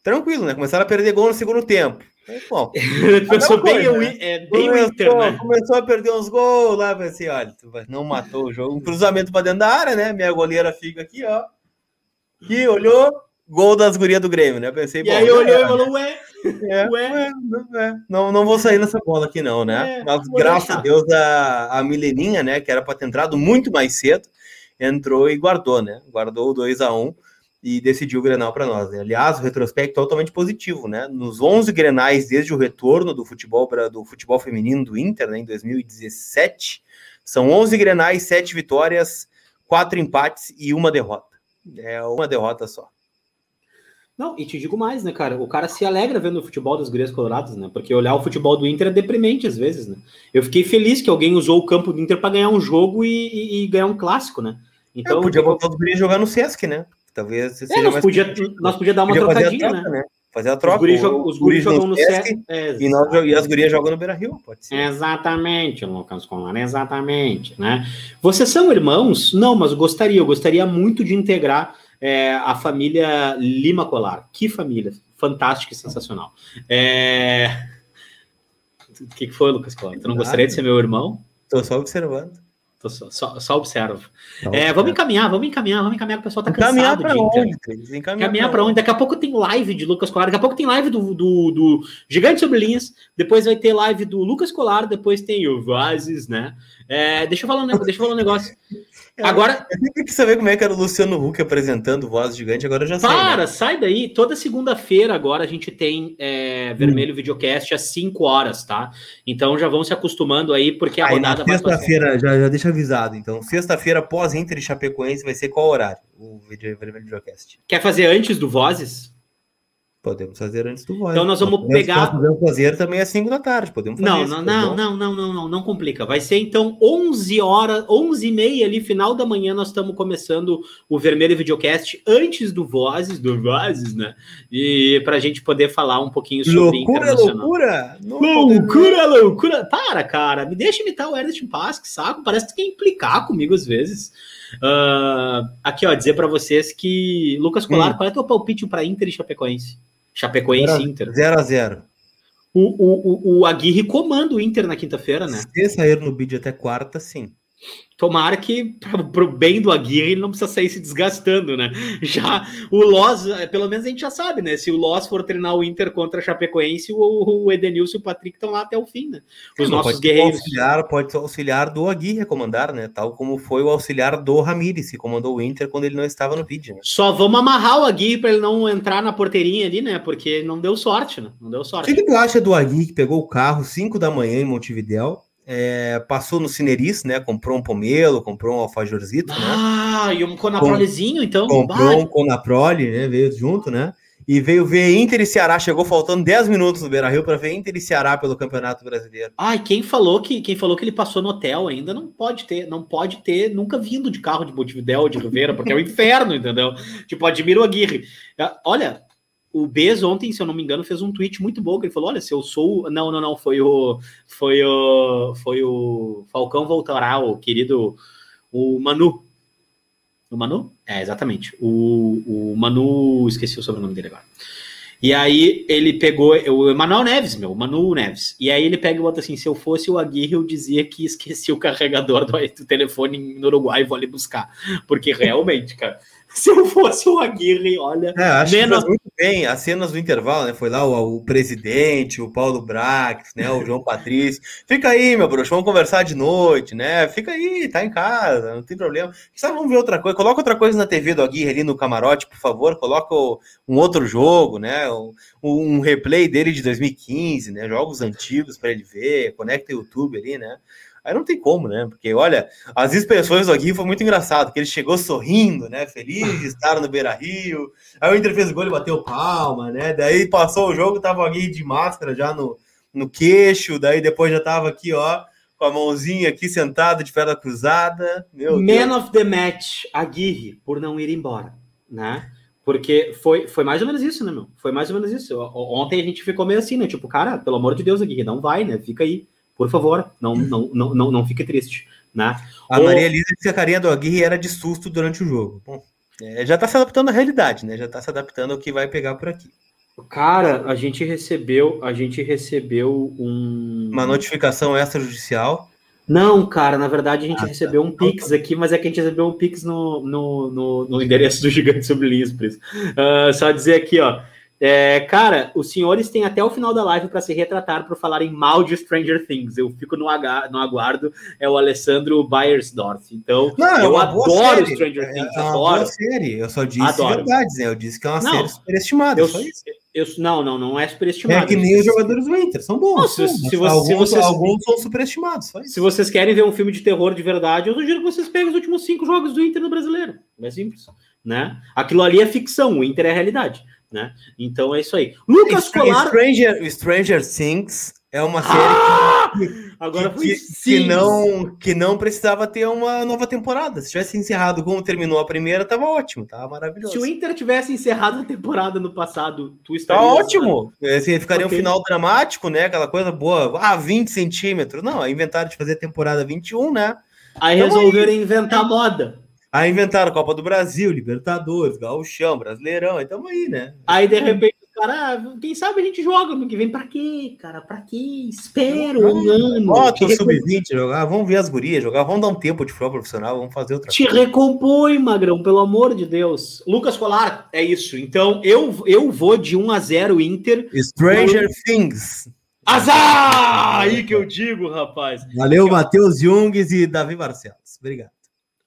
tranquilo, né? Começaram a perder gol no segundo tempo. Bom, [laughs] começou bem, né? é, bem começou, Inter, né? Começou a perder uns gols lá, pensei, olha, não matou o jogo. Um cruzamento para dentro da área, né? Minha goleira fica aqui, ó. E olhou, gol das gurias do Grêmio, né? Pensei, e bom, aí olhou e falou, ué, é, ué, ué, não, não vou sair nessa bola aqui, não, né? É, Mas graças a Deus a, a Mileninha, né, que era para ter entrado muito mais cedo, entrou e guardou, né? Guardou o 2 a 1 e decidiu o Grenal para nós. Né? Aliás, o retrospecto é totalmente positivo, né? Nos 11 Grenais desde o retorno do futebol do futebol feminino do Inter, né, em 2017, são 11 Grenais, 7 vitórias, 4 empates e uma derrota. É uma derrota só. Não, e te digo mais, né, cara? O cara se alegra vendo o futebol das gurias coloradas, né? Porque olhar o futebol do Inter é deprimente às vezes, né? Eu fiquei feliz que alguém usou o campo do Inter para ganhar um jogo e, e, e, ganhar um clássico, né? Então, é, podia botar os gurias jogar no Sesc, né? Talvez é, nós, podia, nós podia dar uma trocadinha, troca, né? né? Fazer a troca. Os guris, jogam, os guris jogam no Sesc é, e, nós, e as gurias jogam no Beira Rio, pode ser. Exatamente, Lucas Colar, exatamente, né? Vocês são irmãos? Não, mas gostaria, eu gostaria muito de integrar é, a família Lima Colar. Que família fantástica e sensacional. É... O que, foi, Lucas Colar? Tu não gostaria de ser meu irmão? Estou só observando. Tô só, só, só observo. é, vamos encaminhar, vamos encaminhar, vamos encaminhar, o pessoal tá cansado encaminhar pra onde? Encaminhar para onde? Daqui a pouco tem live de Lucas Colar, daqui a pouco tem live do, do, do Gigante Sobre Linhas, depois vai ter live do Lucas Colar, depois tem o Vazes, né? É, deixa, eu falar um, deixa eu falar um negócio. [laughs] Agora. Eu tenho que saber como é que era o Luciano Huck apresentando Voz Gigante, agora eu já sei. Para, né? sai daí. Toda segunda-feira agora a gente tem é, Vermelho hum. Videocast às 5 horas, tá? Então já vão se acostumando aí, porque a aí, rodada vai Sexta-feira, já, já deixa avisado. Então, sexta-feira, pós Inter e Chapecoense, vai ser qual horário? O Vermelho Videocast. Quer fazer antes do Vozes? Podemos fazer antes do voz. Então nós vamos podemos, pegar. Podemos fazer também às 5 da tarde. Podemos não, não, não, não, não, não, não, não complica. Vai ser então 11 horas, 11 e meia ali, final da manhã, nós estamos começando o Vermelho Videocast antes do Vozes, do Vozes, né? E para a gente poder falar um pouquinho sobre loucura, Loucura, loucura, loucura. Para, cara, me deixa imitar o Ernest paz, que saco. Parece que quer implicar comigo às vezes. Uh, aqui, ó, dizer para vocês que Lucas Colar, hum. qual é o teu palpite para Inter e Chapecoense? Chapecoense Inter. 0 a 0 o, o, o, Aguirre comanda o Inter na quinta-feira, né? Se sair no vídeo até quarta, sim. Tomara que, para o bem do Aguirre, ele não precisa sair se desgastando, né? Já o Loss, pelo menos a gente já sabe, né? Se o Loss for treinar o Inter contra a Chapecoense, o, o Edenilson e o Patrick estão lá até o fim, né? Os é, nossos pode guerreiros. Auxiliar, pode auxiliar do Aguirre comandar, né? Tal como foi o auxiliar do Ramires, que comandou o Inter quando ele não estava no vídeo. Né? Só vamos amarrar o Aguirre para ele não entrar na porteirinha ali, né? Porque não deu sorte, né? Não deu sorte. O que, que tu acha do Aguirre que pegou o carro 5 da manhã em Montevidéu? É, passou no Cineris, né? Comprou um pomelo, comprou um alfajorzito, né? Ah, e um conaprolezinho, então? Comprou um conaprole, né? Veio junto, né? E veio ver Inter e Ceará, chegou faltando 10 minutos no Beira-Rio para ver Inter e Ceará pelo Campeonato Brasileiro. Ai, quem falou que quem falou que ele passou no hotel ainda não pode ter, não pode ter nunca vindo de carro de Montevidéu ou de Rivera, porque é o [laughs] inferno, entendeu? Tipo, admiro o Aguirre. Olha, o Bez ontem, se eu não me engano, fez um tweet muito bom que ele falou: olha, se eu sou. Não, não, não, foi o. Foi o. Foi o Falcão voltará, o querido. O Manu. O Manu? É, exatamente. O, o Manu. Esqueci o sobrenome dele agora. E aí ele pegou o Emanuel Neves, meu, o Manu Neves. E aí ele pega e bota assim: se eu fosse o Aguirre, eu dizia que esqueci o carregador do, do telefone no Uruguai e vou ali buscar. Porque realmente, cara. [laughs] se eu fosse o Aguirre, olha. É, acho menos... que muito bem. As cenas do intervalo, né? Foi lá o, o presidente, o Paulo Brax, né? O João Patrício. Fica aí, meu bruxo, vamos conversar de noite, né? Fica aí, tá em casa, não tem problema. Sabe, vamos ver outra coisa. Coloca outra coisa na TV do Aguirre ali no camarote, por favor. Coloca o, um outro jogo, né? Um, um replay dele de 2015, né? Jogos antigos para ele ver. Conecta o YouTube ali, né? Aí não tem como, né? Porque, olha, as expressões do Aguirre foi muito engraçado, que ele chegou sorrindo, né? Feliz de [laughs] estar no Beira-Rio. Aí o Inter fez o gol e bateu palma, né? Daí passou o jogo, tava o Aguirre de máscara já no, no queixo, daí depois já tava aqui, ó, com a mãozinha aqui sentado de perna cruzada. Meu Man Deus. of the match, Aguirre, por não ir embora, né? Porque foi, foi mais ou menos isso, né, meu? Foi mais ou menos isso. Ontem a gente ficou meio assim, né? Tipo, cara, pelo amor de Deus, Aguirre, não vai, né? Fica aí por favor, não, não, não, não, não fique triste. Né? A Ou... Maria Elisa disse que a carinha do Aguirre era de susto durante o jogo. Bom, é, já está se adaptando à realidade, né? Já está se adaptando ao que vai pegar por aqui. Cara, a gente recebeu, a gente recebeu um... uma notificação extrajudicial. Não, cara, na verdade a gente ah, recebeu tá. um Pix aqui, mas é que a gente recebeu um Pix no, no, no, no endereço do Gigante sobre Linhas, por isso. Uh, só dizer aqui, ó. É, cara, os senhores têm até o final da live para se retratar por falarem mal de Stranger Things. Eu fico no, no aguardo, é o Alessandro Bayersdorf. Então, não, é eu adoro série. Stranger é, Things. É uma adoro. série. Eu só disse adoro. verdades, né? Eu disse que é uma não, série superestimada. Eu, eu, não, não, não é superestimada. É que nem os jogadores do Inter, são bons. Não, se, se, alguns, se vocês, alguns são superestimados. Se vocês querem ver um filme de terror de verdade, eu sugiro que vocês peguem os últimos cinco jogos do Inter no brasileiro. É simples. Né? Aquilo ali é ficção, o Inter é realidade né? Então é isso aí. Lucas Colar. Stranger, Stranger Things é uma série Ah! que, Agora que, que não, que não precisava ter uma nova temporada. Se tivesse encerrado como terminou a primeira, tava ótimo, tava maravilhoso. Se o Inter tivesse encerrado a temporada no passado, tu Tá estaria. ótimo. Assim, ficaria Ok. um final dramático, né? Aquela coisa boa. Ah, 20 centímetros. Não, aí inventaram de fazer a temporada 21, né? Aí Tamo resolveram inventar moda. Aí inventaram Copa do Brasil, Libertadores, Gauchão, Brasileirão. Aí tamo aí, né? Aí de repente, cara, ah, quem sabe a gente joga no que vem. Pra quê, cara? Pra quê? Espero um ano. Bota o Te, recom- sub-20 jogar, vamos ver as gurias jogar, vamos dar um tempo de futebol profissional, vamos fazer outra te recompõe, Magrão, pelo amor de Deus. Lucas Colar, é isso. Então eu, eu vou de 1 a 0 Inter. Stranger Things. Azar! Aí que eu digo, rapaz. Valeu, Matheus Jungs e Davi Barcelos. Obrigado.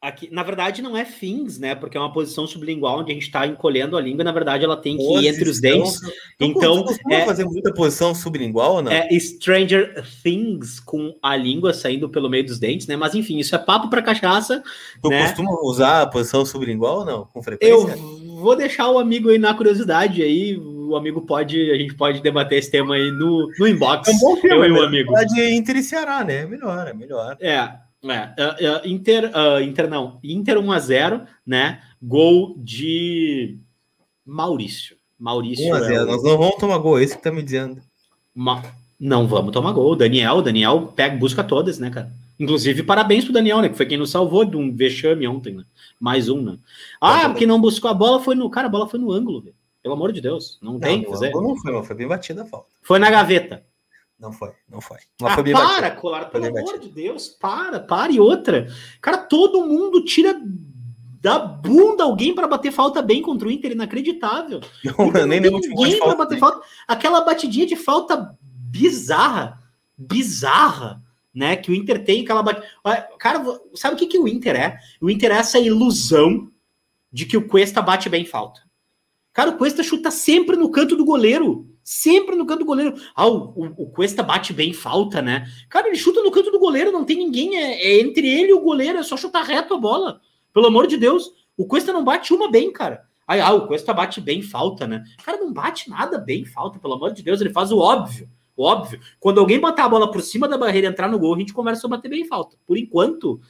Aqui, na verdade, não é fins, né? Porque é uma posição sublingual onde a gente está encolhendo a língua. Na verdade, ela tem que ir entre os dentes. Então, Então, costuma é- fazer muita posição sublingual ou não? É Stranger Things com a língua saindo pelo meio dos dentes, né? Mas enfim, isso é papo para cachaça. tu né? costuma usar a posição sublingual ou não? Com Eu frequência? vou deixar o amigo aí na curiosidade aí. O amigo pode, a gente pode debater esse tema aí no, no inbox. É um bom filme, eu e o né? amigo. Pode Inter Ceará, né? Melhor, é melhor. É, é, é, é, Inter, ah, Inter não, Inter 1 a 0, né? Gol de Maurício. Maurício 1 a é 0 o- Nós não vamos tomar gol, é isso que tá me dizendo. Ma- Não vamos tomar gol. Daniel, Daniel pega, busca todas, né, cara? Inclusive, parabéns pro Daniel, né? Que foi quem nos salvou de um vexame ontem, né? Mais um, né? Ah, porque não buscou a bola, foi no. Cara, a bola foi no ângulo, velho. Pelo amor de Deus. Não, tem o que não, fazer. não foi, não foi bem batida a falta. Foi na gaveta. Não foi, não foi. Mas Ah, foi para, batida. Colar, pelo amor de Deus, para, para. E outra, cara, todo mundo tira da bunda alguém para bater falta bem contra o Inter, inacreditável. [laughs] Não, Inter nem não tem ninguém para bater falta. Aquela batidinha de falta bizarra, bizarra, né? Que o Inter tem aquela bat... Olha, Cara, sabe o que, que o Inter é? O Inter é essa ilusão de que o Cuesta bate bem falta. Cara, o Cuesta chuta sempre no canto do goleiro. Sempre no canto do goleiro. Ah, o, o, o Cuesta bate bem falta, né? Cara, ele chuta no canto do goleiro, não tem ninguém. É, é entre ele e o goleiro, é só chutar reto a bola. Pelo amor de Deus. O Cuesta não bate uma bem, cara. Aí, ah, o Cuesta bate bem falta, né? Cara, não bate nada bem falta, pelo amor de Deus. Ele faz o óbvio. O óbvio. Quando alguém botar a bola por cima da barreira e entrar no gol, a gente conversa sobre bater bem falta. Por enquanto,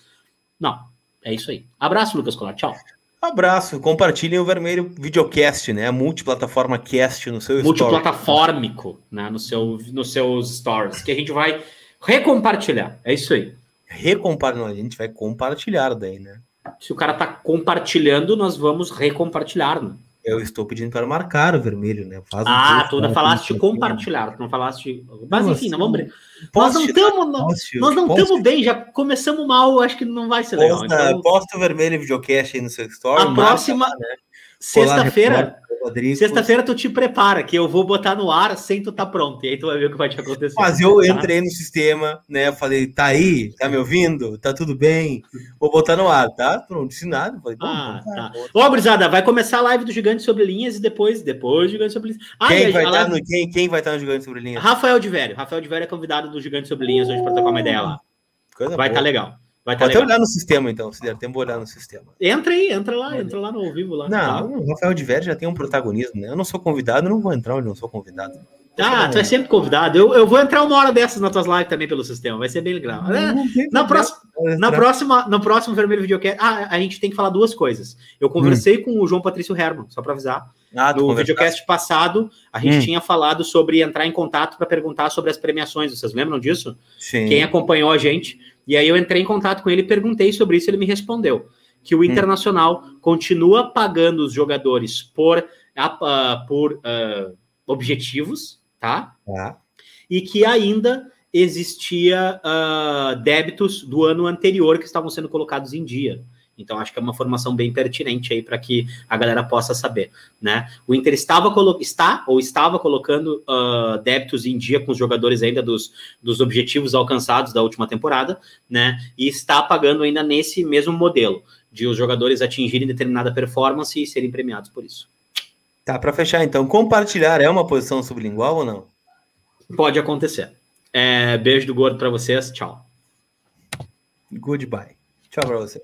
não. É isso aí. Abraço, Lucas Colar. Tchau. Abraço, compartilhem o Vermelho Videocast, né? A multiplataforma cast no seu multiplataformico né, no seu, nos seus stories, que a gente vai recompartilhar. É isso aí. Recompartilhar, a gente vai compartilhar daí, né? Se o cara tá compartilhando, nós vamos recompartilhar. Né? Eu estou pedindo para marcar o vermelho, né? Faz um Ah, post tu falaste tem- compartilhar, tu não falaste. Mas enfim, não assim, vamos brincar. Nós não estamos. poste- Nós não estamos bem, já começamos mal, acho que não vai ser legal. Posta, Então, posta vermelho videocast aí no seu story. a marca próxima né? sexta-feira. Rodrigo. Sexta-feira tu te prepara, que eu vou botar no ar sem tu tá pronto. E aí tu vai ver o que vai te acontecer. Mas eu tá? entrei no sistema, né? Falei, tá aí? Tá me ouvindo? Tá tudo bem? Vou botar no ar, tá? Pronto, disse nada. Falei, bom, Ah, então tá. Ó, gurizada, vai começar a live do Gigante Sobre Linhas e depois, depois do Gigante Sobre Linhas. Ah, Quem, vai estar live- no, quem, quem vai estar no Gigante Sobre Linha? Rafael de Vério. Rafael de Vério é convidado do Gigante Sobre Linhas hoje para trocar uma ideia lá. Coisa Vai estar legal. Vai estar Pode até legal. olhar no sistema, então, se der tempo, olhar no sistema. Entra aí, entra lá, entra lá no ao vivo lá. tá? Não, o Rafael de Vério já tem um protagonismo, né? Eu não sou convidado, eu não vou entrar onde não sou convidado. Ah, tu é sempre convidado. Eu, eu vou entrar uma hora dessas nas tuas lives também pelo sistema. Vai ser bem legal. É, Não tem na próxima, Na próxima, no próximo Vermelho Videocast, ah, a gente tem que falar duas coisas. Eu conversei com o João Patrício Herman, só para avisar. Ah, No videocast passado, a gente Hum. tinha falado sobre entrar em contato para perguntar sobre as premiações. Vocês lembram disso? Sim. Quem acompanhou a gente. E aí eu entrei em contato com ele e perguntei sobre isso. Ele me respondeu que Hum. o Internacional continua pagando os jogadores por, ah, por ah, objetivos, tá? Tá. e que ainda existia ah, débitos do ano anterior que estavam sendo colocados em dia. Então acho que é uma formação bem pertinente aí para que a galera possa saber, né? O Inter estava está ou estava colocando ah, débitos em dia com os jogadores ainda dos, dos objetivos alcançados da última temporada, né? E está pagando ainda nesse mesmo modelo de os jogadores atingirem determinada performance e serem premiados por isso. Tá, para fechar então, compartilhar é uma posição sublingual ou não? Pode acontecer. É, beijo do gordo para vocês, tchau. Goodbye. Tchau para você.